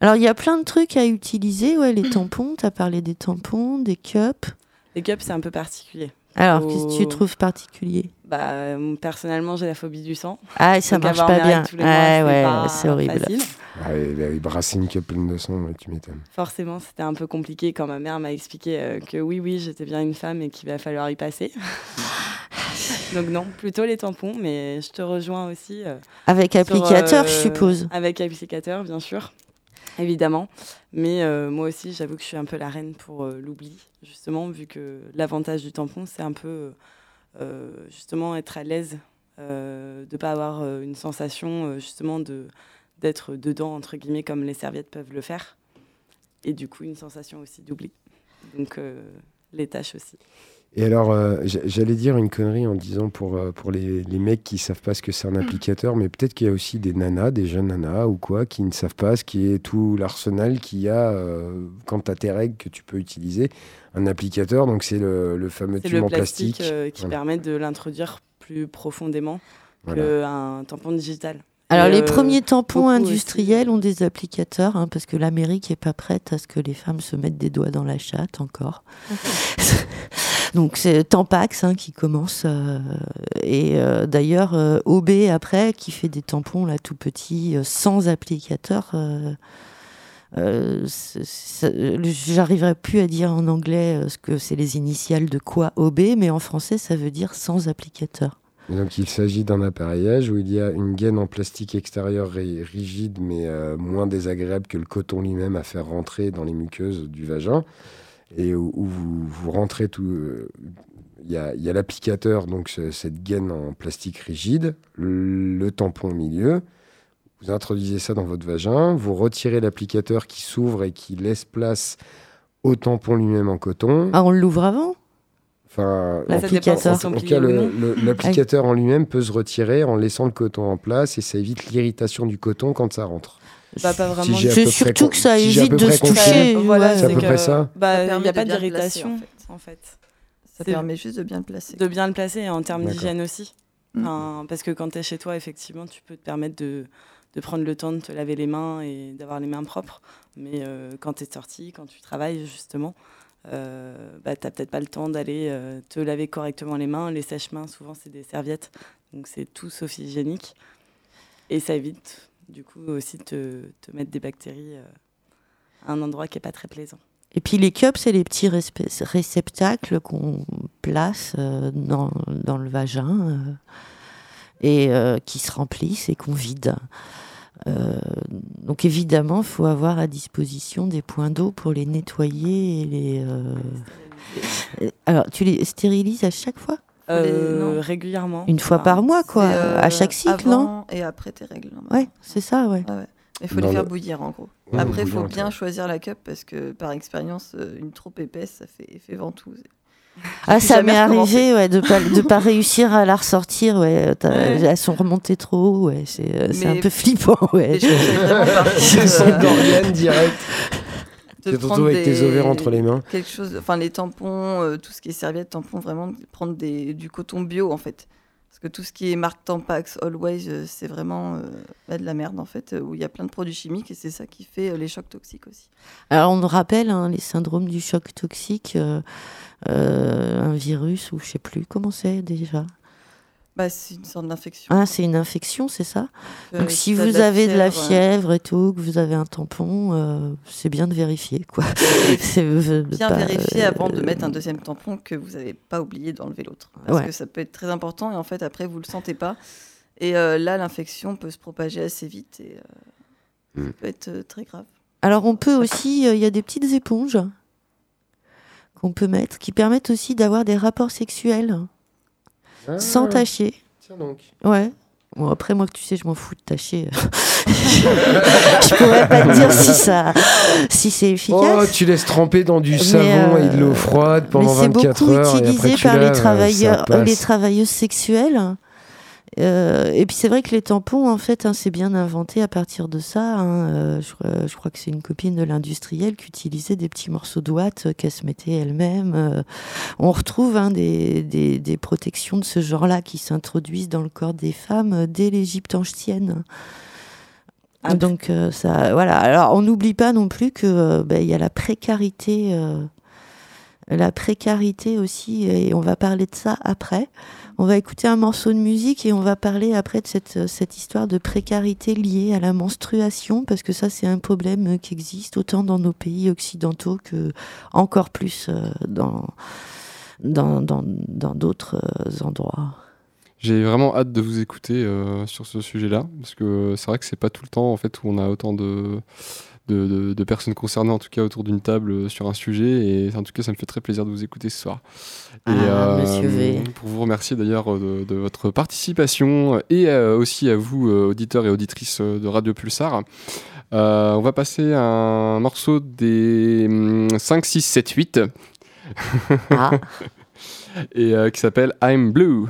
Alors il y a plein de trucs à utiliser. Ouais, les tampons, tu as parlé des tampons, des cups. Les cups c'est un peu particulier. Alors qu'est-ce que tu trouves particulier? Bah, euh, personnellement j'ai la phobie du sang. Ah, ça Donc marche pas bien. tous les mois, Ouais, c'est ouais, pas c'est horrible. facile. Ah bah oui, brasser une cup pleine de sang, ouais, tu m'étonnes. Forcément, c'était un peu compliqué quand ma mère m'a expliqué euh, que oui, oui, j'étais bien une femme et qu'il va falloir y passer. Donc non, plutôt les tampons, mais je te rejoins aussi. euh, Avec sur, applicateur, euh, je suppose. Avec applicateur, bien sûr, évidemment. Mais euh, moi aussi, j'avoue que je suis un peu la reine pour euh, l'oubli, justement, vu que l'avantage du tampon, c'est un peu euh, justement être à l'aise, de ne pas avoir une sensation justement de d'être dedans, entre guillemets, comme les serviettes peuvent le faire. Et du coup, une sensation aussi d'oubli. Donc, les tâches aussi. Et alors, euh, j'a- j'allais dire une connerie en disant pour, euh, pour les, les mecs qui savent pas ce que c'est un applicateur, mais peut-être qu'il y a aussi des nanas, des jeunes nanas ou quoi, qui ne savent pas ce qui est tout l'arsenal qu'il y a euh, quand tu as tes règles que tu peux utiliser. Un applicateur, donc c'est le, le fameux tube le en plastique, plastique. euh, qui Voilà. permet de l'introduire plus profondément Voilà. qu'un tampon digital. Alors, les premiers tampons industriels aussi. ont des applicateurs, hein, parce que l'Amérique n'est pas prête à ce que les femmes se mettent des doigts dans la chatte encore. Donc, c'est Tampax hein, qui commence. euh, et euh, d'ailleurs, euh, OB, après, qui fait des tampons là tout petits, sans applicateur. J'arriverai plus à dire en anglais ce que c'est les initiales de quoi OB, mais en français, ça veut dire sans applicateur. Donc il s'agit d'un appareillage où il y a une gaine en plastique extérieur ri- rigide mais moins désagréable que le coton lui-même à faire rentrer dans les muqueuses du vagin et où, où vous, vous rentrez tout. euh, Il y a, il y a l'applicateur, donc ce- cette gaine en plastique rigide, le, le tampon au milieu. Vous introduisez ça dans votre vagin, vous retirez l'applicateur qui s'ouvre et qui laisse place au tampon lui-même en coton. Ah, on l'ouvre avant? Enfin, Là, L'applicateur. en tout pliés cas, le- le- l'applicateur en lui-même peut se retirer en laissant le coton en place et ça évite l'irritation du coton quand ça rentre. Bah, pas vraiment. à C'est surtout que ça si évite de se toucher. Voilà, ouais. C'est à c'est peu que, près ça Bah, il permet n'y a de pas bien le placer, d'irritation, en fait. Ça permet juste de bien le placer. De bien le placer et en termes d'hygiène aussi. Mm. Enfin, parce que quand tu es chez toi, effectivement, tu peux te permettre de, de prendre le temps de te laver les mains et d'avoir les mains propres. Mais euh, quand tu es sorti, quand tu travailles, justement, euh, bah, tu n'as peut-être pas le temps d'aller euh, te laver correctement les mains. Les sèche-mains, souvent, c'est des serviettes. Donc, c'est tout sauf hygiénique. Et ça évite, du coup, aussi te, te mettre des bactéries euh, à un endroit qui n'est pas très plaisant. Et puis les cups, c'est les petits réceptacles qu'on place euh, dans, dans le vagin euh, et euh, qui se remplissent et qu'on vide. Euh, donc évidemment, il faut avoir à disposition des points d'eau pour les nettoyer et les. euh, Alors, tu les stérilises à chaque fois? Euh, régulièrement. Une fois Enfin, par mois, quoi, euh, à chaque cycle, non Et après tes règles. normalement. Ouais, c'est ça, ouais. Il faut Dans les faire le- bouillir en gros. Ouais, Après, il faut bien choisir la cup parce que par expérience, euh, une trop épaisse, ça fait effet ventouse. Ah, ça m'est arrivé ouais, de pas de pas réussir à la ressortir. Ouais, elles sont remontées trop haut. Ouais, c'est un peu flippant. Ouais. Mais je conseille vraiment par contre, Son euh, d'organe direct. Te retrouves prendre avec tes ovaires entre les mains. Quelque chose, enfin les tampons, euh, tout ce qui est serviettes, tampons, vraiment de prendre des, du coton bio en fait. Parce que tout ce qui est marque Tampax, Always, euh, c'est vraiment euh, bah, de la merde en fait, euh, où il y a plein de produits chimiques et c'est ça qui fait euh, les chocs toxiques aussi. Alors on nous rappelle hein, les syndromes du choc toxique, euh, euh, un virus ou je sais plus comment c'est déjà? Bah, c'est une sorte d'infection. Ah, c'est une infection, c'est ça? Euh, Donc si vous avez de la fièvre, et tout, que vous avez un tampon, euh, c'est bien de vérifier quoi. C'est euh, bien pas, vérifier euh, avant de mettre un deuxième tampon que vous n'avez pas oublié d'enlever l'autre. Parce Ouais. que ça peut être très important et en fait après vous le sentez pas. Et euh, là l'infection peut se propager assez vite et euh, Mm. ça peut être très grave. Alors on peut aussi, euh, il y a des petites éponges qu'on peut mettre qui permettent aussi d'avoir des rapports sexuels sans tâcher. Tiens donc. Ouais. Bon, après, moi, tu sais, je m'en fous de tâcher. je pourrais pas te dire si ça, si c'est Oh, efficace. tu laisses tremper dans du savon et de l'eau euh, froide pendant Mais c'est 24 beaucoup heures. et après utilisé par les travailleurs, euh, les travailleuses sexuelles. Euh, et puis c'est vrai que les tampons, en fait, hein, c'est bien inventé à partir de ça. hein. Euh, je, crois- je crois que c'est une copine de l'industriel qui utilisait des petits morceaux de ouate euh, qu'elle se mettait elle-même. On retrouve hein, des, des- des protections de ce genre-là qui s'introduisent dans le corps des femmes dès l'Égypte ancienne. Ah, Donc ça, voilà. Alors on n'oublie pas non plus que ben, il y a la précarité, la précarité aussi, et on va parler de ça après. On va écouter un morceau de musique et on va parler après de cette, cette histoire de précarité liée à la menstruation, parce que ça c'est un problème qui existe autant dans nos pays occidentaux que encore plus euh, dans dans dans dans d'autres euh, endroits. J'ai vraiment hâte de vous écouter euh, sur ce sujet-là, parce que c'est vrai que c'est pas tout le temps en fait où on a autant de, de, de- de personnes concernées, en tout cas autour d'une table euh, sur un sujet, et en tout cas ça me fait très plaisir de vous écouter ce soir. Et, Ah, monsieur V. Pour vous remercier d'ailleurs euh, de, de votre participation et euh, aussi à vous, euh, auditeurs et auditrices euh, de Radio Pulsar. Euh, on va passer à un morceau des hum, 5, 6, 7, 8 Ah. et euh, qui s'appelle I'm Blue.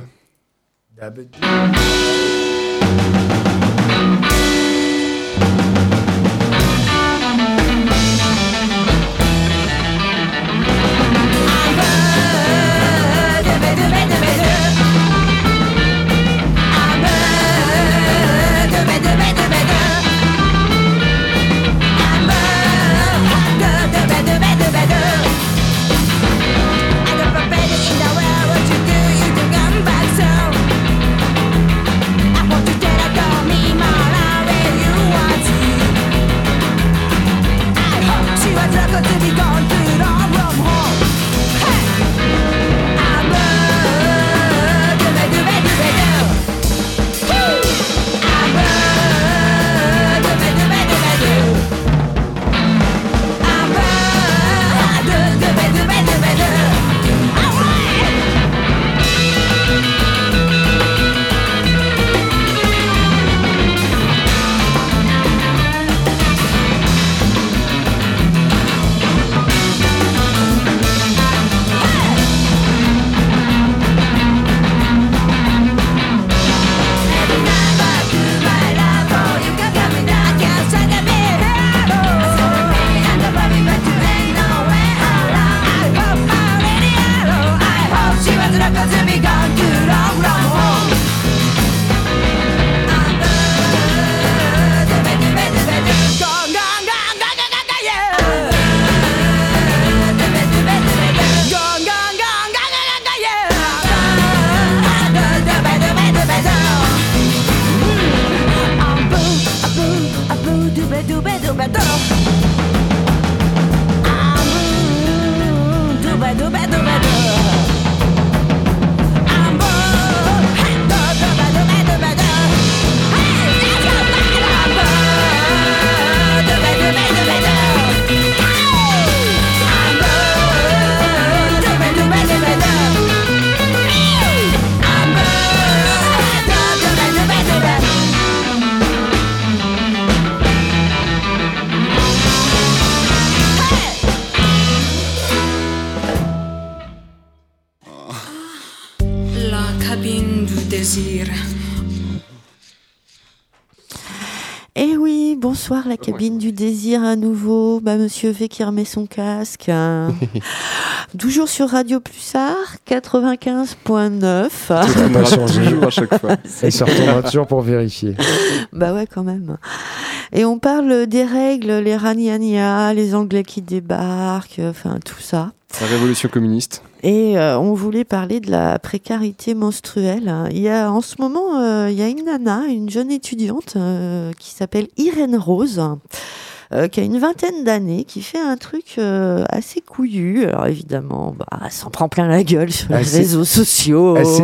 Désir. Eh oui, bonsoir la cabine du désir à nouveau. Bah, Monsieur V qui remet son casque. hein. Toujours sur Radio Pulsar 95.9. Tout n'a pas changé. toujours à chaque fois. Et se retournera toujours pour vérifier. Bah ouais, quand même. Et on parle des règles, les ragnagnas, les Anglais qui débarquent, enfin tout ça. La révolution communiste. Et euh, on voulait parler de la précarité menstruelle. Il y a en ce moment, euh, il y a une nana, une jeune étudiante euh, qui s'appelle Irène Rose. qui a une vingtaine d'années, qui fait un truc assez couillu. Alors évidemment, bah, elle s'en prend plein la gueule sur les Assez- réseaux sociaux. assez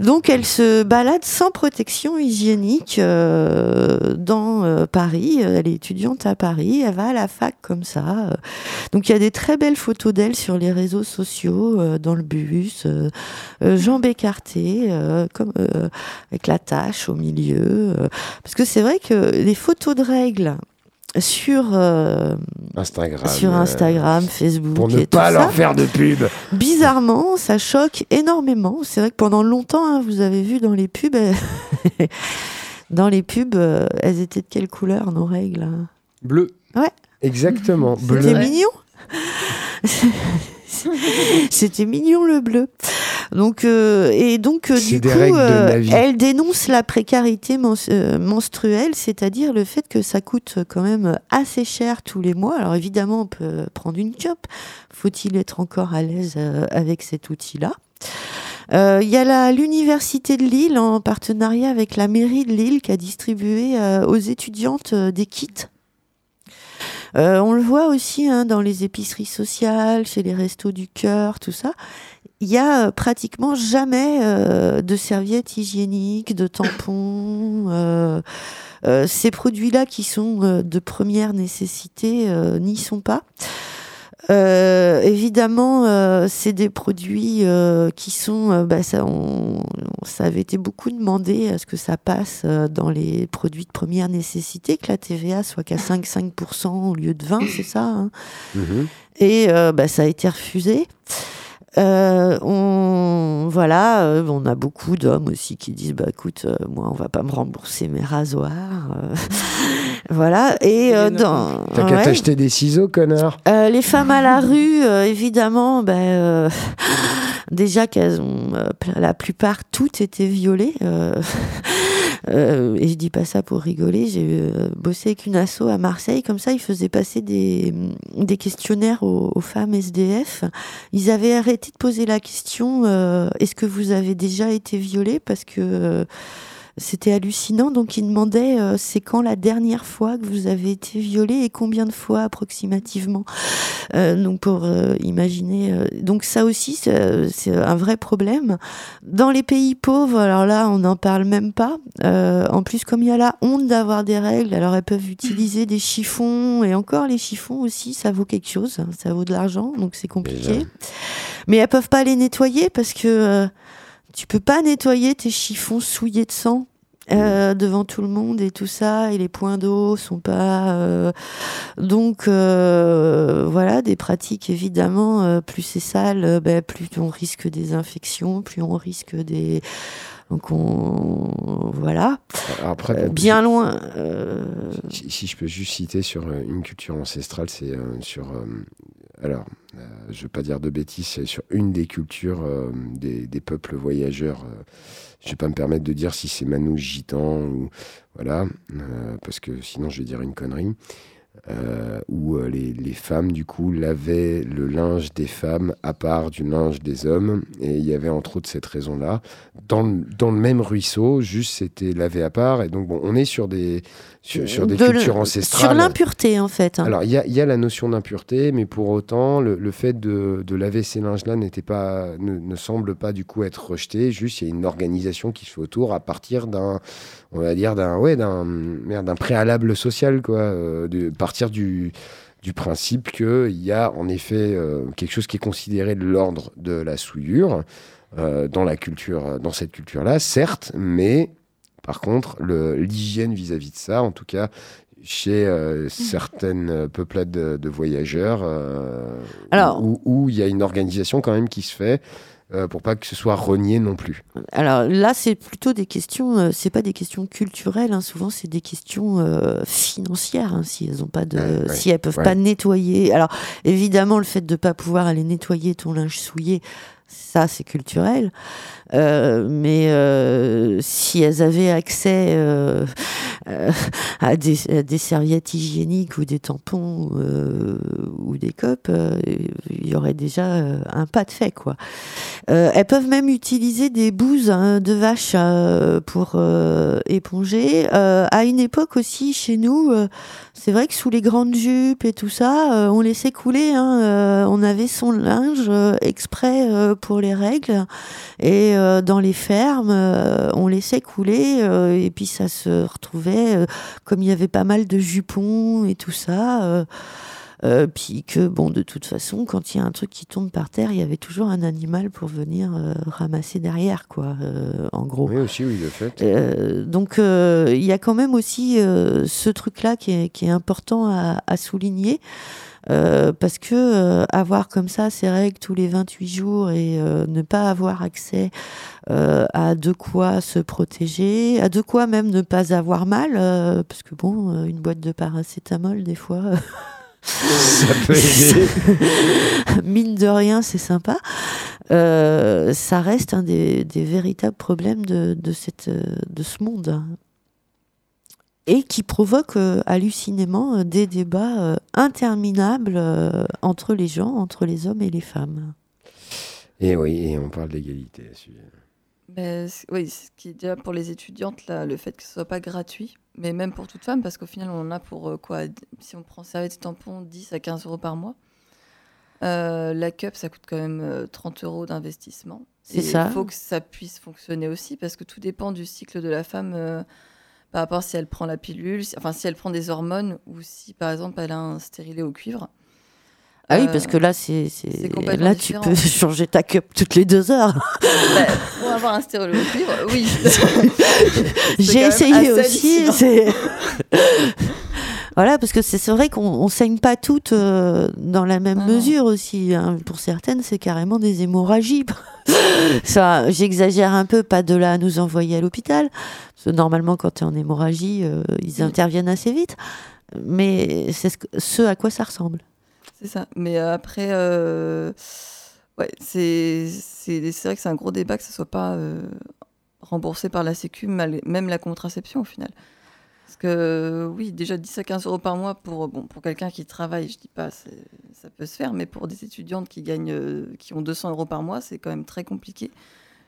donc elle se balade sans protection hygiénique euh, dans euh, Paris. Elle est étudiante à Paris. Elle va à la fac comme ça. Donc il y a des très belles photos d'elle sur les réseaux sociaux, euh, dans le bus, euh, jambes écartées, comme, avec la tache au milieu. parce que c'est vrai que les photos de règles sur, euh, Instagram. sur euh, Instagram, Facebook Pour ne et tout pas ça, leur faire de pub. bizarrement, ça choque énormément. C'est vrai que pendant longtemps, hein, vous avez vu dans les pubs, elles- dans les pubs, euh, elles étaient de quelle couleur nos règles hein? Bleu. Exactement. C'était Bleu. mignon. C'était mignon le bleu. Donc euh, et donc euh, du coup, euh, elle dénonce la précarité mens- menstruelle, c'est-à-dire le fait que ça coûte quand même assez cher tous les mois. Alors évidemment, on peut prendre une cup. Faut-il être encore à l'aise avec cet outil-là? Euh, Il y a l'université de Lille en partenariat avec la mairie de Lille qui a distribué euh, aux étudiantes euh, des kits. Euh, on le voit aussi hein, dans les épiceries sociales, chez les restos du cœur, tout ça. Il y a euh, pratiquement jamais euh, de serviettes hygiéniques, de tampons. euh, ces produits-là qui sont de première nécessité n'y sont pas. Euh, évidemment, euh, c'est des produits euh, qui sont, euh, bah, ça, on- ça avait été beaucoup demandé à ce que ça passe euh, dans les produits de première nécessité, que la TVA soit qu'à 5-5% au lieu de 20, c'est ça hein Mhm. et euh, bah, ça a été refusé. Euh, on voilà, euh, on a beaucoup d'hommes aussi qui disent bah écoute, euh, moi on va pas me rembourser mes rasoirs, euh, voilà. Et euh, dans T'as qu'à ouais. t'acheter des ciseaux, connard. Euh, les femmes à la rue, euh, évidemment, ben, euh, déjà qu'elles ont, euh, la plupart, toutes été violées. euh, et je dis pas ça pour rigoler. J'ai euh, bossé avec une asso à Marseille, comme ça, ils faisaient passer des, des questionnaires aux, femmes SDF. Ils avaient arrêté de poser la question euh, est-ce que vous avez déjà été violée? Parce que c'était hallucinant. Donc, ils demandaient euh, c'est quand la dernière fois que vous avez été violée et combien de fois approximativement? Euh, donc, pour euh, imaginer. donc, ça aussi, c'est un vrai problème. Dans les pays pauvres, alors là, on n'en parle même pas. En plus, comme il y a la honte d'avoir des règles, alors elles peuvent utiliser des chiffons et encore les chiffons aussi, ça vaut quelque chose, hein, ça vaut de l'argent, donc c'est compliqué. Mais elles peuvent pas les nettoyer parce que tu peux pas nettoyer tes chiffons souillés de sang. euh, devant tout le monde et tout ça et les points d'eau sont pas euh, donc euh, voilà des pratiques évidemment plus c'est sale ben, plus on risque des infections plus on risque des donc on voilà Après, bien loin Si, si je peux juste citer sur une culture ancestrale, c'est sur. alors, je ne veux pas dire de bêtises, sur une des cultures euh, des, des peuples voyageurs. euh, je ne vais pas me permettre de dire si c'est manouche, gitan ou. Voilà, euh, parce que sinon je vais dire une connerie. Euh, où euh, les, les femmes, du coup, lavaient le linge des femmes à part du linge des hommes. Et il y avait entre autres cette raison-là. Dans le, dans le même ruisseau, juste c'était lavé à part. Et donc, bon, on est sur des, sur, sur des de cultures sur ancestrales. l'impureté en fait hein. Alors, il y a, y a la notion d'impureté, mais pour autant, le, le fait de, de laver ces linges-là n'était pas, ne, ne semble pas du coup être rejeté. Juste, il y a une organisation qui se fait autour à partir d'un, on va dire, d'un, ouais, d'un préalable social, quoi. euh, de partir du, du principe qu'il y a en effet euh, quelque chose qui est considéré de l'ordre de la souillure euh, dans la culture, dans cette culture-là, certes, mais par contre, l'hygiène vis-à-vis de ça, en tout cas, chez euh, certaines peuplades de, de voyageurs, euh, Alors- où il y a une organisation quand même qui se fait euh, pour pas que ce soit renié non plus. Alors là, c'est plutôt des questions, euh, c'est pas des questions culturelles, hein, souvent c'est des questions euh, financières, hein, si elles ont pas de, Ouais, si elles peuvent ouais. pas nettoyer. Alors évidemment, le fait de pas pouvoir aller nettoyer ton linge souillé, ça c'est culturel. Euh, mais euh, si elles avaient accès euh, à, des, serviettes hygiéniques ou des tampons ou des copes, il y aurait déjà un pas de fait quoi. Elles peuvent même utiliser des bouses hein, de vache pour éponger. À une époque aussi, chez nous, c'est vrai que sous les grandes jupes et tout ça, on laissait couler. hein, on avait son linge exprès pour les règles. Et euh, dans les fermes, euh, on laissait couler. euh, et puis ça se retrouvait, comme il y avait pas mal de jupons et tout ça. puis que, bon, de toute façon, quand il y a un truc qui tombe par terre, il y avait toujours un animal pour venir ramasser derrière, quoi, en gros. Oui, aussi, oui, de fait. Donc il y a quand même aussi ce truc-là qui est, qui est important à, à souligner. Euh, parce que euh, avoir comme ça ces règles tous les 28 jours et euh, ne pas avoir accès à de quoi se protéger, à de quoi même ne pas avoir mal, parce que bon, une boîte de paracétamol des fois, Ça peut aider. mine de rien, c'est sympa. Ça reste un des, des véritables problèmes de, de, cette, de ce monde. Et qui provoque euh, hallucinément euh, des débats euh, interminables euh, entre les gens, entre les hommes et les femmes. Et oui, et on parle d'égalité là-dessus. Mais c- oui, ce qui est déjà pour les étudiantes, là, le fait que ce soit pas gratuit, mais même pour toute femme, parce qu'au final, on en a pour euh, quoi Si on prend serviette et tampon, 10 à 15 euros par mois. Euh, la cup, ça coûte quand même euh, 30 euros d'investissement. C'est Et ça. Il faut que ça puisse fonctionner aussi, parce que tout dépend du cycle de la femme, euh, par rapport à si elle prend la pilule, si- enfin si elle prend des hormones, ou si par exemple elle a un stérilet au cuivre. Ah oui, Euh, parce que là, c'est, là tu peux changer ta cup toutes les deux heures. bah, pour avoir un stérilet au cuivre, oui. J'ai essayé aussi. Voilà, parce que c'est vrai qu'on on saigne pas toutes euh, dans la même Ah mesure aussi. hein. Pour certaines, c'est carrément des hémorragies. Ça, j'exagère un peu, pas de là à nous envoyer à l'hôpital. Normalement, quand tu es en hémorragie, euh, ils Oui. interviennent assez vite. Mais c'est ce, à quoi ça ressemble. C'est ça. Mais euh, après, euh, ouais, c'est vrai que c'est un gros débat que ça soit pas remboursé par la Sécu, mal- même la contraception au final. Parce que oui, déjà 10 à 15 euros par mois pour, bon, pour quelqu'un qui travaille, je dis pas, ça peut se faire, mais pour des étudiantes qui gagnent, euh, qui ont 200 euros par mois, c'est quand même très compliqué.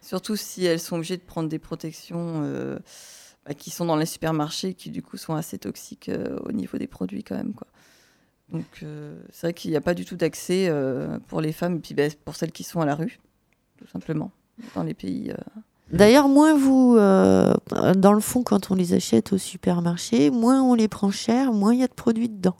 Surtout si elles sont obligées de prendre des protections euh, bah, qui sont dans les supermarchés, qui du coup sont assez toxiques euh, au niveau des produits quand même. Quoi. Donc c'est vrai qu'il n'y a pas du tout d'accès pour les femmes, et puis bah, pour celles qui sont à la rue, tout simplement, dans les pays. Euh. D'ailleurs, moins vous, euh, dans le fond, quand on les achète au supermarché, moins on les prend cher, moins il y a de produits dedans.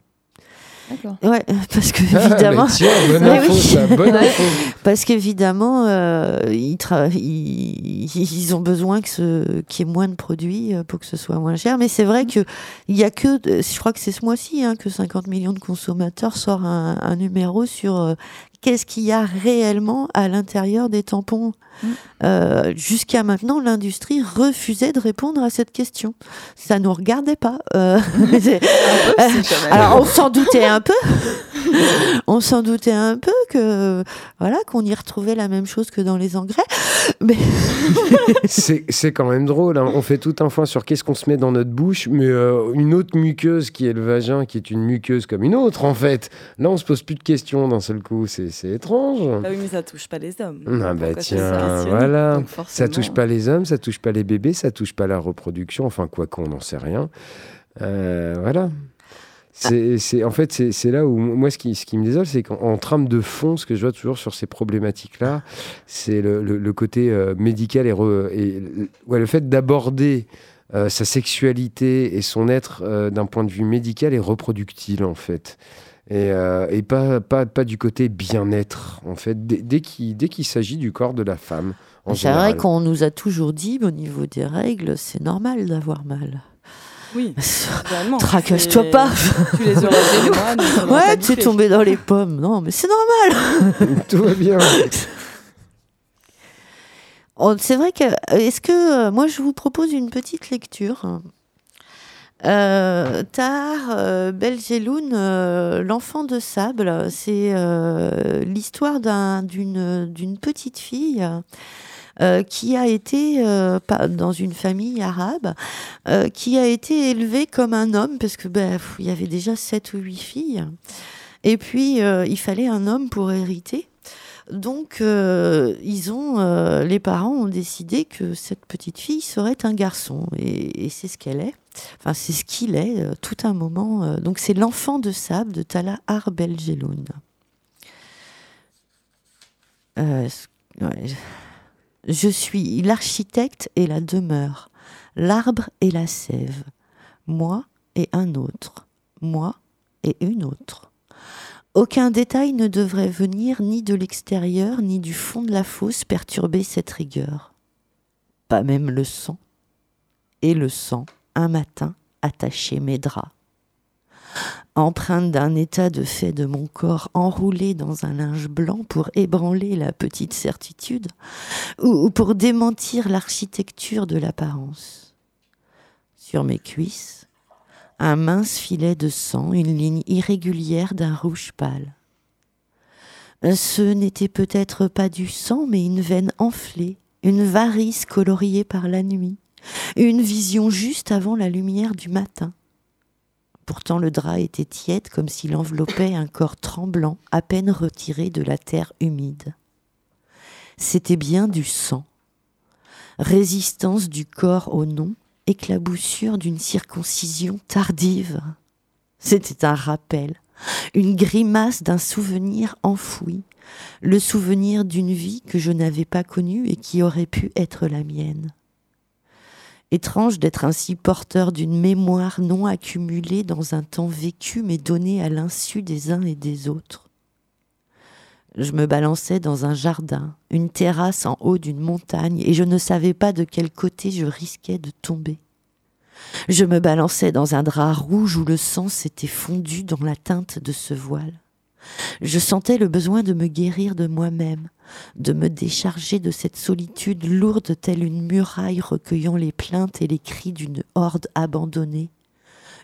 D'accord. Ouais, parce que Ah, évidemment, tiens, bonne info, oui. ça, bonne info. parce qu'évidemment, euh, ils, tra- ils, ils ont besoin que ce, qu'il y ait moins de produits euh, pour que ce soit moins cher. Mais c'est vrai que il y a que, je crois que c'est ce mois-ci hein, que 50 millions de consommateurs sort un, un numéro sur euh, qu'est-ce qu'il y a réellement à l'intérieur des tampons. Euh, jusqu'à maintenant, l'industrie refusait de répondre à cette question. Ça nous regardait pas. Euh, alors on s'en doutait un peu. on s'en doutait un peu que voilà qu'on y retrouvait la même chose que dans les engrais. Mais C'est c'est quand même drôle. hein. On fait tout un point sur qu'est-ce qu'on se met dans notre bouche, mais euh, une autre muqueuse qui est le vagin, qui est une muqueuse comme une autre, en fait. Là, on se pose plus de questions d'un seul coup. C'est c'est étrange. Ah oui, mais ça touche pas les hommes. Ah bah tiens, sélectionne voilà. Ça touche pas les hommes, ça touche pas les bébés, ça touche pas la reproduction. Enfin, quoi qu'on n'en sait rien. Euh, voilà. C'est, c'est- en fait, c'est, c'est là où moi, ce qui, ce qui me désole, c'est qu'en en trame de fond, ce que je vois toujours sur ces problématiques-là, c'est le, le- le côté euh, médical et, re- et ouais, le fait d'aborder euh, sa sexualité et son être euh, d'un point de vue médical et reproductible, en fait. Et, euh, et pas, pas, pas du côté bien-être, en fait, dès, dès qu'il, s'agit du corps de la femme. C'est vrai qu'on nous a toujours dit au niveau des règles, c'est normal d'avoir mal. Oui. Tracasse-toi pas. Tu les auras il faudra Ouais, tu es tombé dans les pommes. Non, mais c'est normal. Tout va bien. C'est vrai que. Est-ce que. euh, moi, je vous propose une petite lecture. Euh, Tahar euh, euh, l'enfant de sable, c'est euh, l'histoire d'un- d'une petite fille qui a été, dans une famille arabe, qui a été élevée comme un homme, parce que ben, il y avait déjà sept ou huit filles. Et puis, il fallait un homme pour hériter. Donc, les parents ont décidé que cette petite fille serait un garçon. Et c'est ce qu'elle est. C'est ce qu'il est, euh, tout un moment. euh. donc, c'est l'enfant de sable de Tala Arbelgeloun. Euh, je suis l'architecte et la demeure, l'arbre et la sève, moi et un autre, moi et une autre. Aucun détail ne devrait venir ni de l'extérieur ni du fond de la fosse perturber cette rigueur. Pas même le sang. Et le sang, un matin, attachait mes draps. Empreinte d'un état de fait de mon corps enroulé dans un linge blanc pour ébranler la petite certitude ou pour démentir l'architecture de l'apparence. Sur mes cuisses, un mince filet de sang, une ligne irrégulière d'un rouge pâle. Ce n'était peut-être pas du sang, mais une veine enflée, une varice coloriée par la nuit, une vision juste avant la lumière du matin. Pourtant le drap était tiède comme s'il enveloppait un corps tremblant, à peine retiré de la terre humide. C'était bien du sang. Résistance du corps au nom, éclaboussure d'une circoncision tardive. C'était un rappel, une grimace d'un souvenir enfoui, le souvenir d'une vie que je n'avais pas connue et qui aurait pu être la mienne. Étrange d'être ainsi porteur d'une mémoire non accumulée dans un temps vécu mais donnée à l'insu des uns et des autres. Je me balançais dans un jardin, une terrasse en haut d'une montagne, et je ne savais pas de quel côté je risquais de tomber. Je me balançais dans un drap rouge où le sang s'était fondu dans la teinte de ce voile. Je sentais le besoin de me guérir de moi-même, de me décharger de cette solitude lourde telle une muraille recueillant les plaintes et les cris d'une horde abandonnée,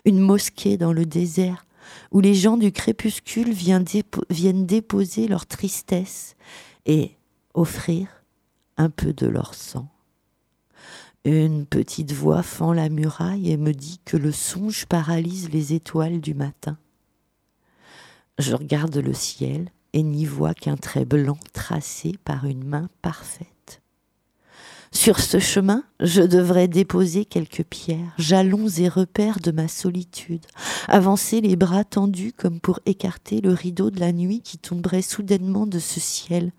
une mosquée dans le désert où les gens du crépuscule viennent, dépo- viennent déposer leur tristesse et offrir un peu de leur sang. Une petite voix fend la muraille et me dit que le songe paralyse les étoiles du matin. Je regarde le ciel et n'y vois qu'un trait blanc tracé par une main parfaite. Sur ce chemin, je devrais déposer quelques pierres, jalons et repères de ma solitude, avancer les bras tendus comme pour écarter le rideau de la nuit qui tomberait soudainement de ce ciel,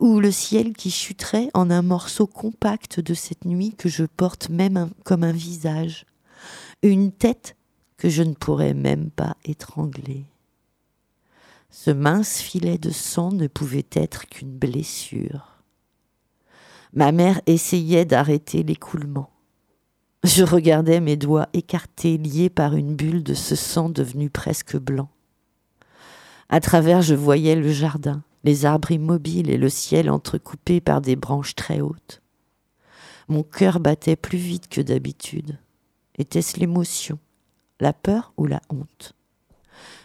ou le ciel qui chuterait en un morceau compact de cette nuit que je porte même comme un visage, une tête que je ne pourrais même pas étrangler. Ce mince filet de sang ne pouvait être qu'une blessure. Ma mère essayait d'arrêter l'écoulement. Je regardais mes doigts écartés, liés par une bulle de ce sang devenu presque blanc. À travers, je voyais le jardin, les arbres immobiles et le ciel entrecoupé par des branches très hautes. Mon cœur battait plus vite que d'habitude. Était-ce l'émotion, la peur ou la honte?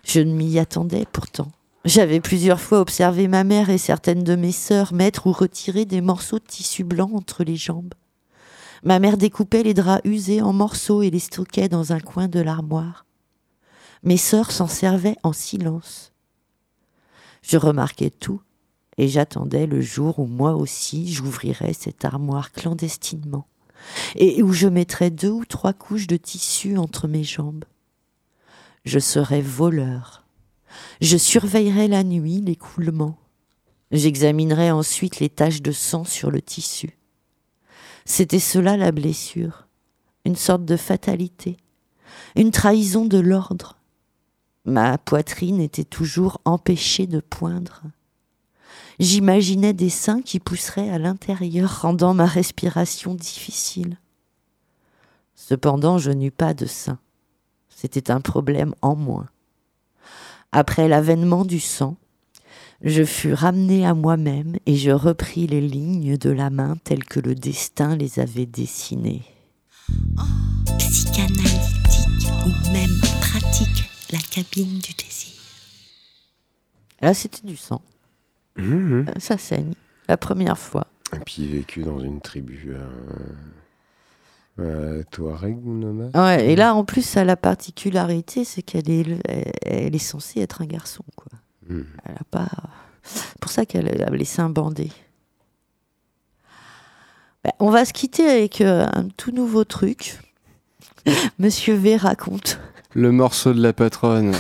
Je ne m'y attendais pourtant. J'avais plusieurs fois observé ma mère et certaines de mes sœurs mettre ou retirer des morceaux de tissu blanc entre les jambes. Ma mère découpait les draps usés en morceaux et les stockait dans un coin de l'armoire. Mes sœurs s'en servaient en silence. Je remarquais tout et j'attendais le jour où moi aussi j'ouvrirais cette armoire clandestinement et où je mettrais deux ou trois couches de tissu entre mes jambes. Je serais voleur. Je surveillerai la nuit l'écoulement. J'examinerai ensuite les taches de sang sur le tissu. C'était cela la blessure, une sorte de fatalité, une trahison de l'ordre. Ma poitrine était toujours empêchée de poindre. J'imaginais des seins qui pousseraient à l'intérieur, rendant ma respiration difficile. Cependant, je n'eus pas de seins. C'était un problème en moins. Après l'avènement du sang, Je fus ramené à moi-même et je repris les lignes de la main telles que le destin les avait dessinées. Psychanalytique ou même pratique, la cabine du désir. Là, c'était du sang. Euh, Ça saigne. La première fois. Et puis vécu dans une tribu euh, euh, Touareg nomade. Ouais, et là, en plus, ça a la particularité, c'est qu'elle est, elle, est censée être un garçon, quoi. Mhm. Elle a pas. C'est pour ça qu'elle a les seins bandés. Ben, on va se quitter avec euh, un tout nouveau truc. Monsieur V raconte. Le morceau de la patronne.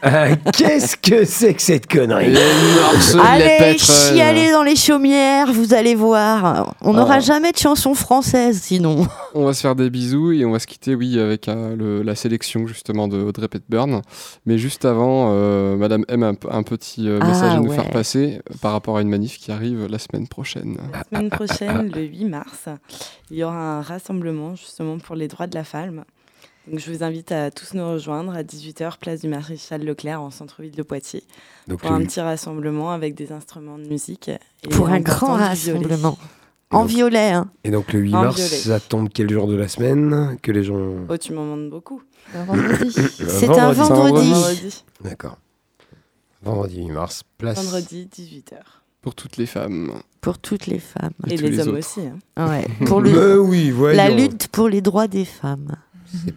Ah, Qu'est-ce que c'est que cette connerie Le morceau de la Allez, patronne. dans les chaumières, vous allez voir. On n'aura Oh. jamais de chanson française sinon. On va se faire des bisous et on va se quitter, oui, avec euh, le- la sélection justement de Audrey Hepburn. Mais juste avant, euh, Madame M a un, p- un petit euh, Ah, message à nous ouais. faire passer euh, par rapport à une manif qui arrive la semaine prochaine. La semaine prochaine, le 8 mars, il y aura un rassemblement justement pour les droits de la femme. Donc je vous invite à tous nous rejoindre à 18h, place du Maréchal Leclerc, en centre-ville de Poitiers, Donc, pour un petit rassemblement avec des instruments de musique. et Pour un grand rassemblement. En violet, hein. Et donc le 8 En mars, violet. ça tombe quel jour de la semaine Que les gens. Oh, tu m'en demandes beaucoup. C'est un vendredi. vendredi. Vendredi, D'accord. Vendredi 8 mars, place. vendredi 18h. Pour toutes les femmes. Pour toutes les femmes. Et les, les hommes autres. aussi. hein. Ouais. Pour le, Mais oui, voyons. la lutte pour les droits des femmes.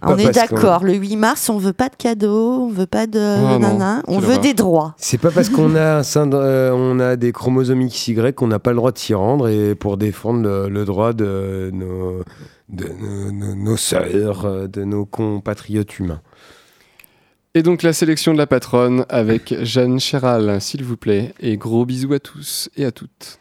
On est d'accord, le 8 mars, on veut pas de cadeaux, on veut pas de Oh non, nana, on veut des droits. C'est pas parce qu'on a, un euh, on a des chromosomes XY qu'on n'a pas le droit de s'y rendre et pour défendre le, le droit de nos, de nos, nos- nos sœurs, euh, de nos compatriotes humains. Et donc la sélection de la patronne avec Jeanne Chéral, s'il vous plaît. Et gros bisous à tous et à toutes.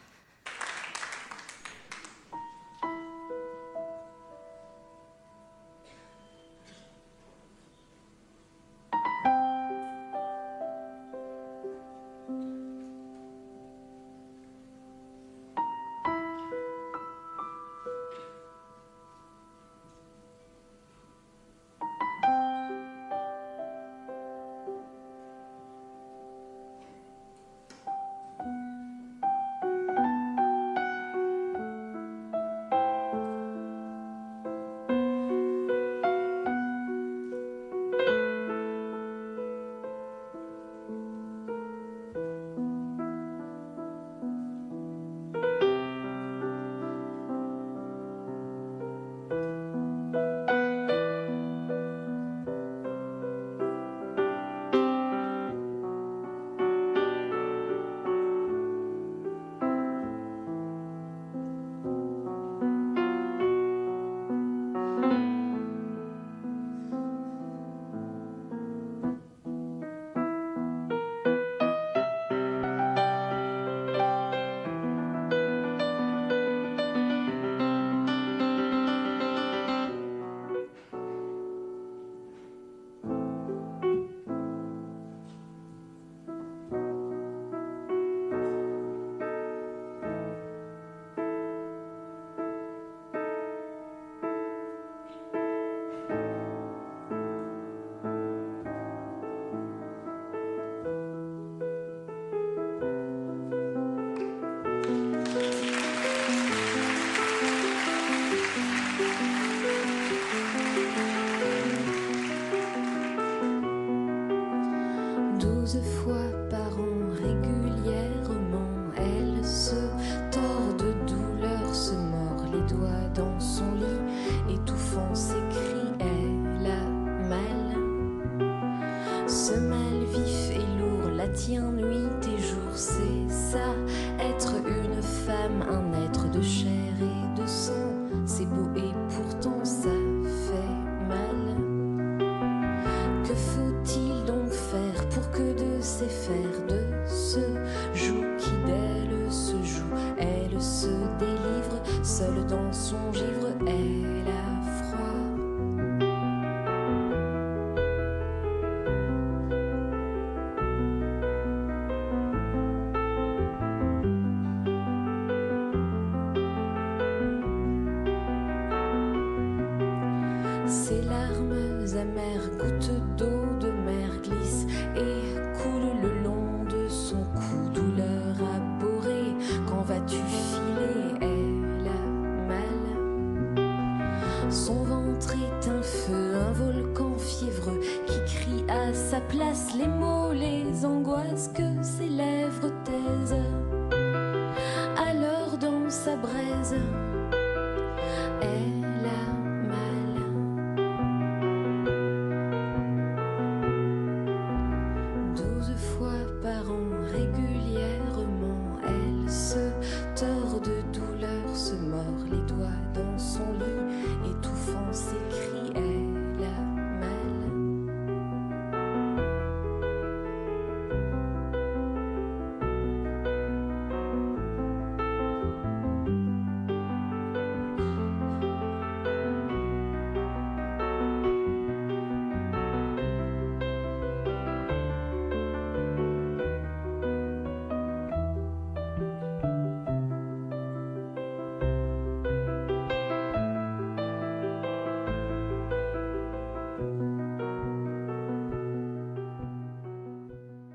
De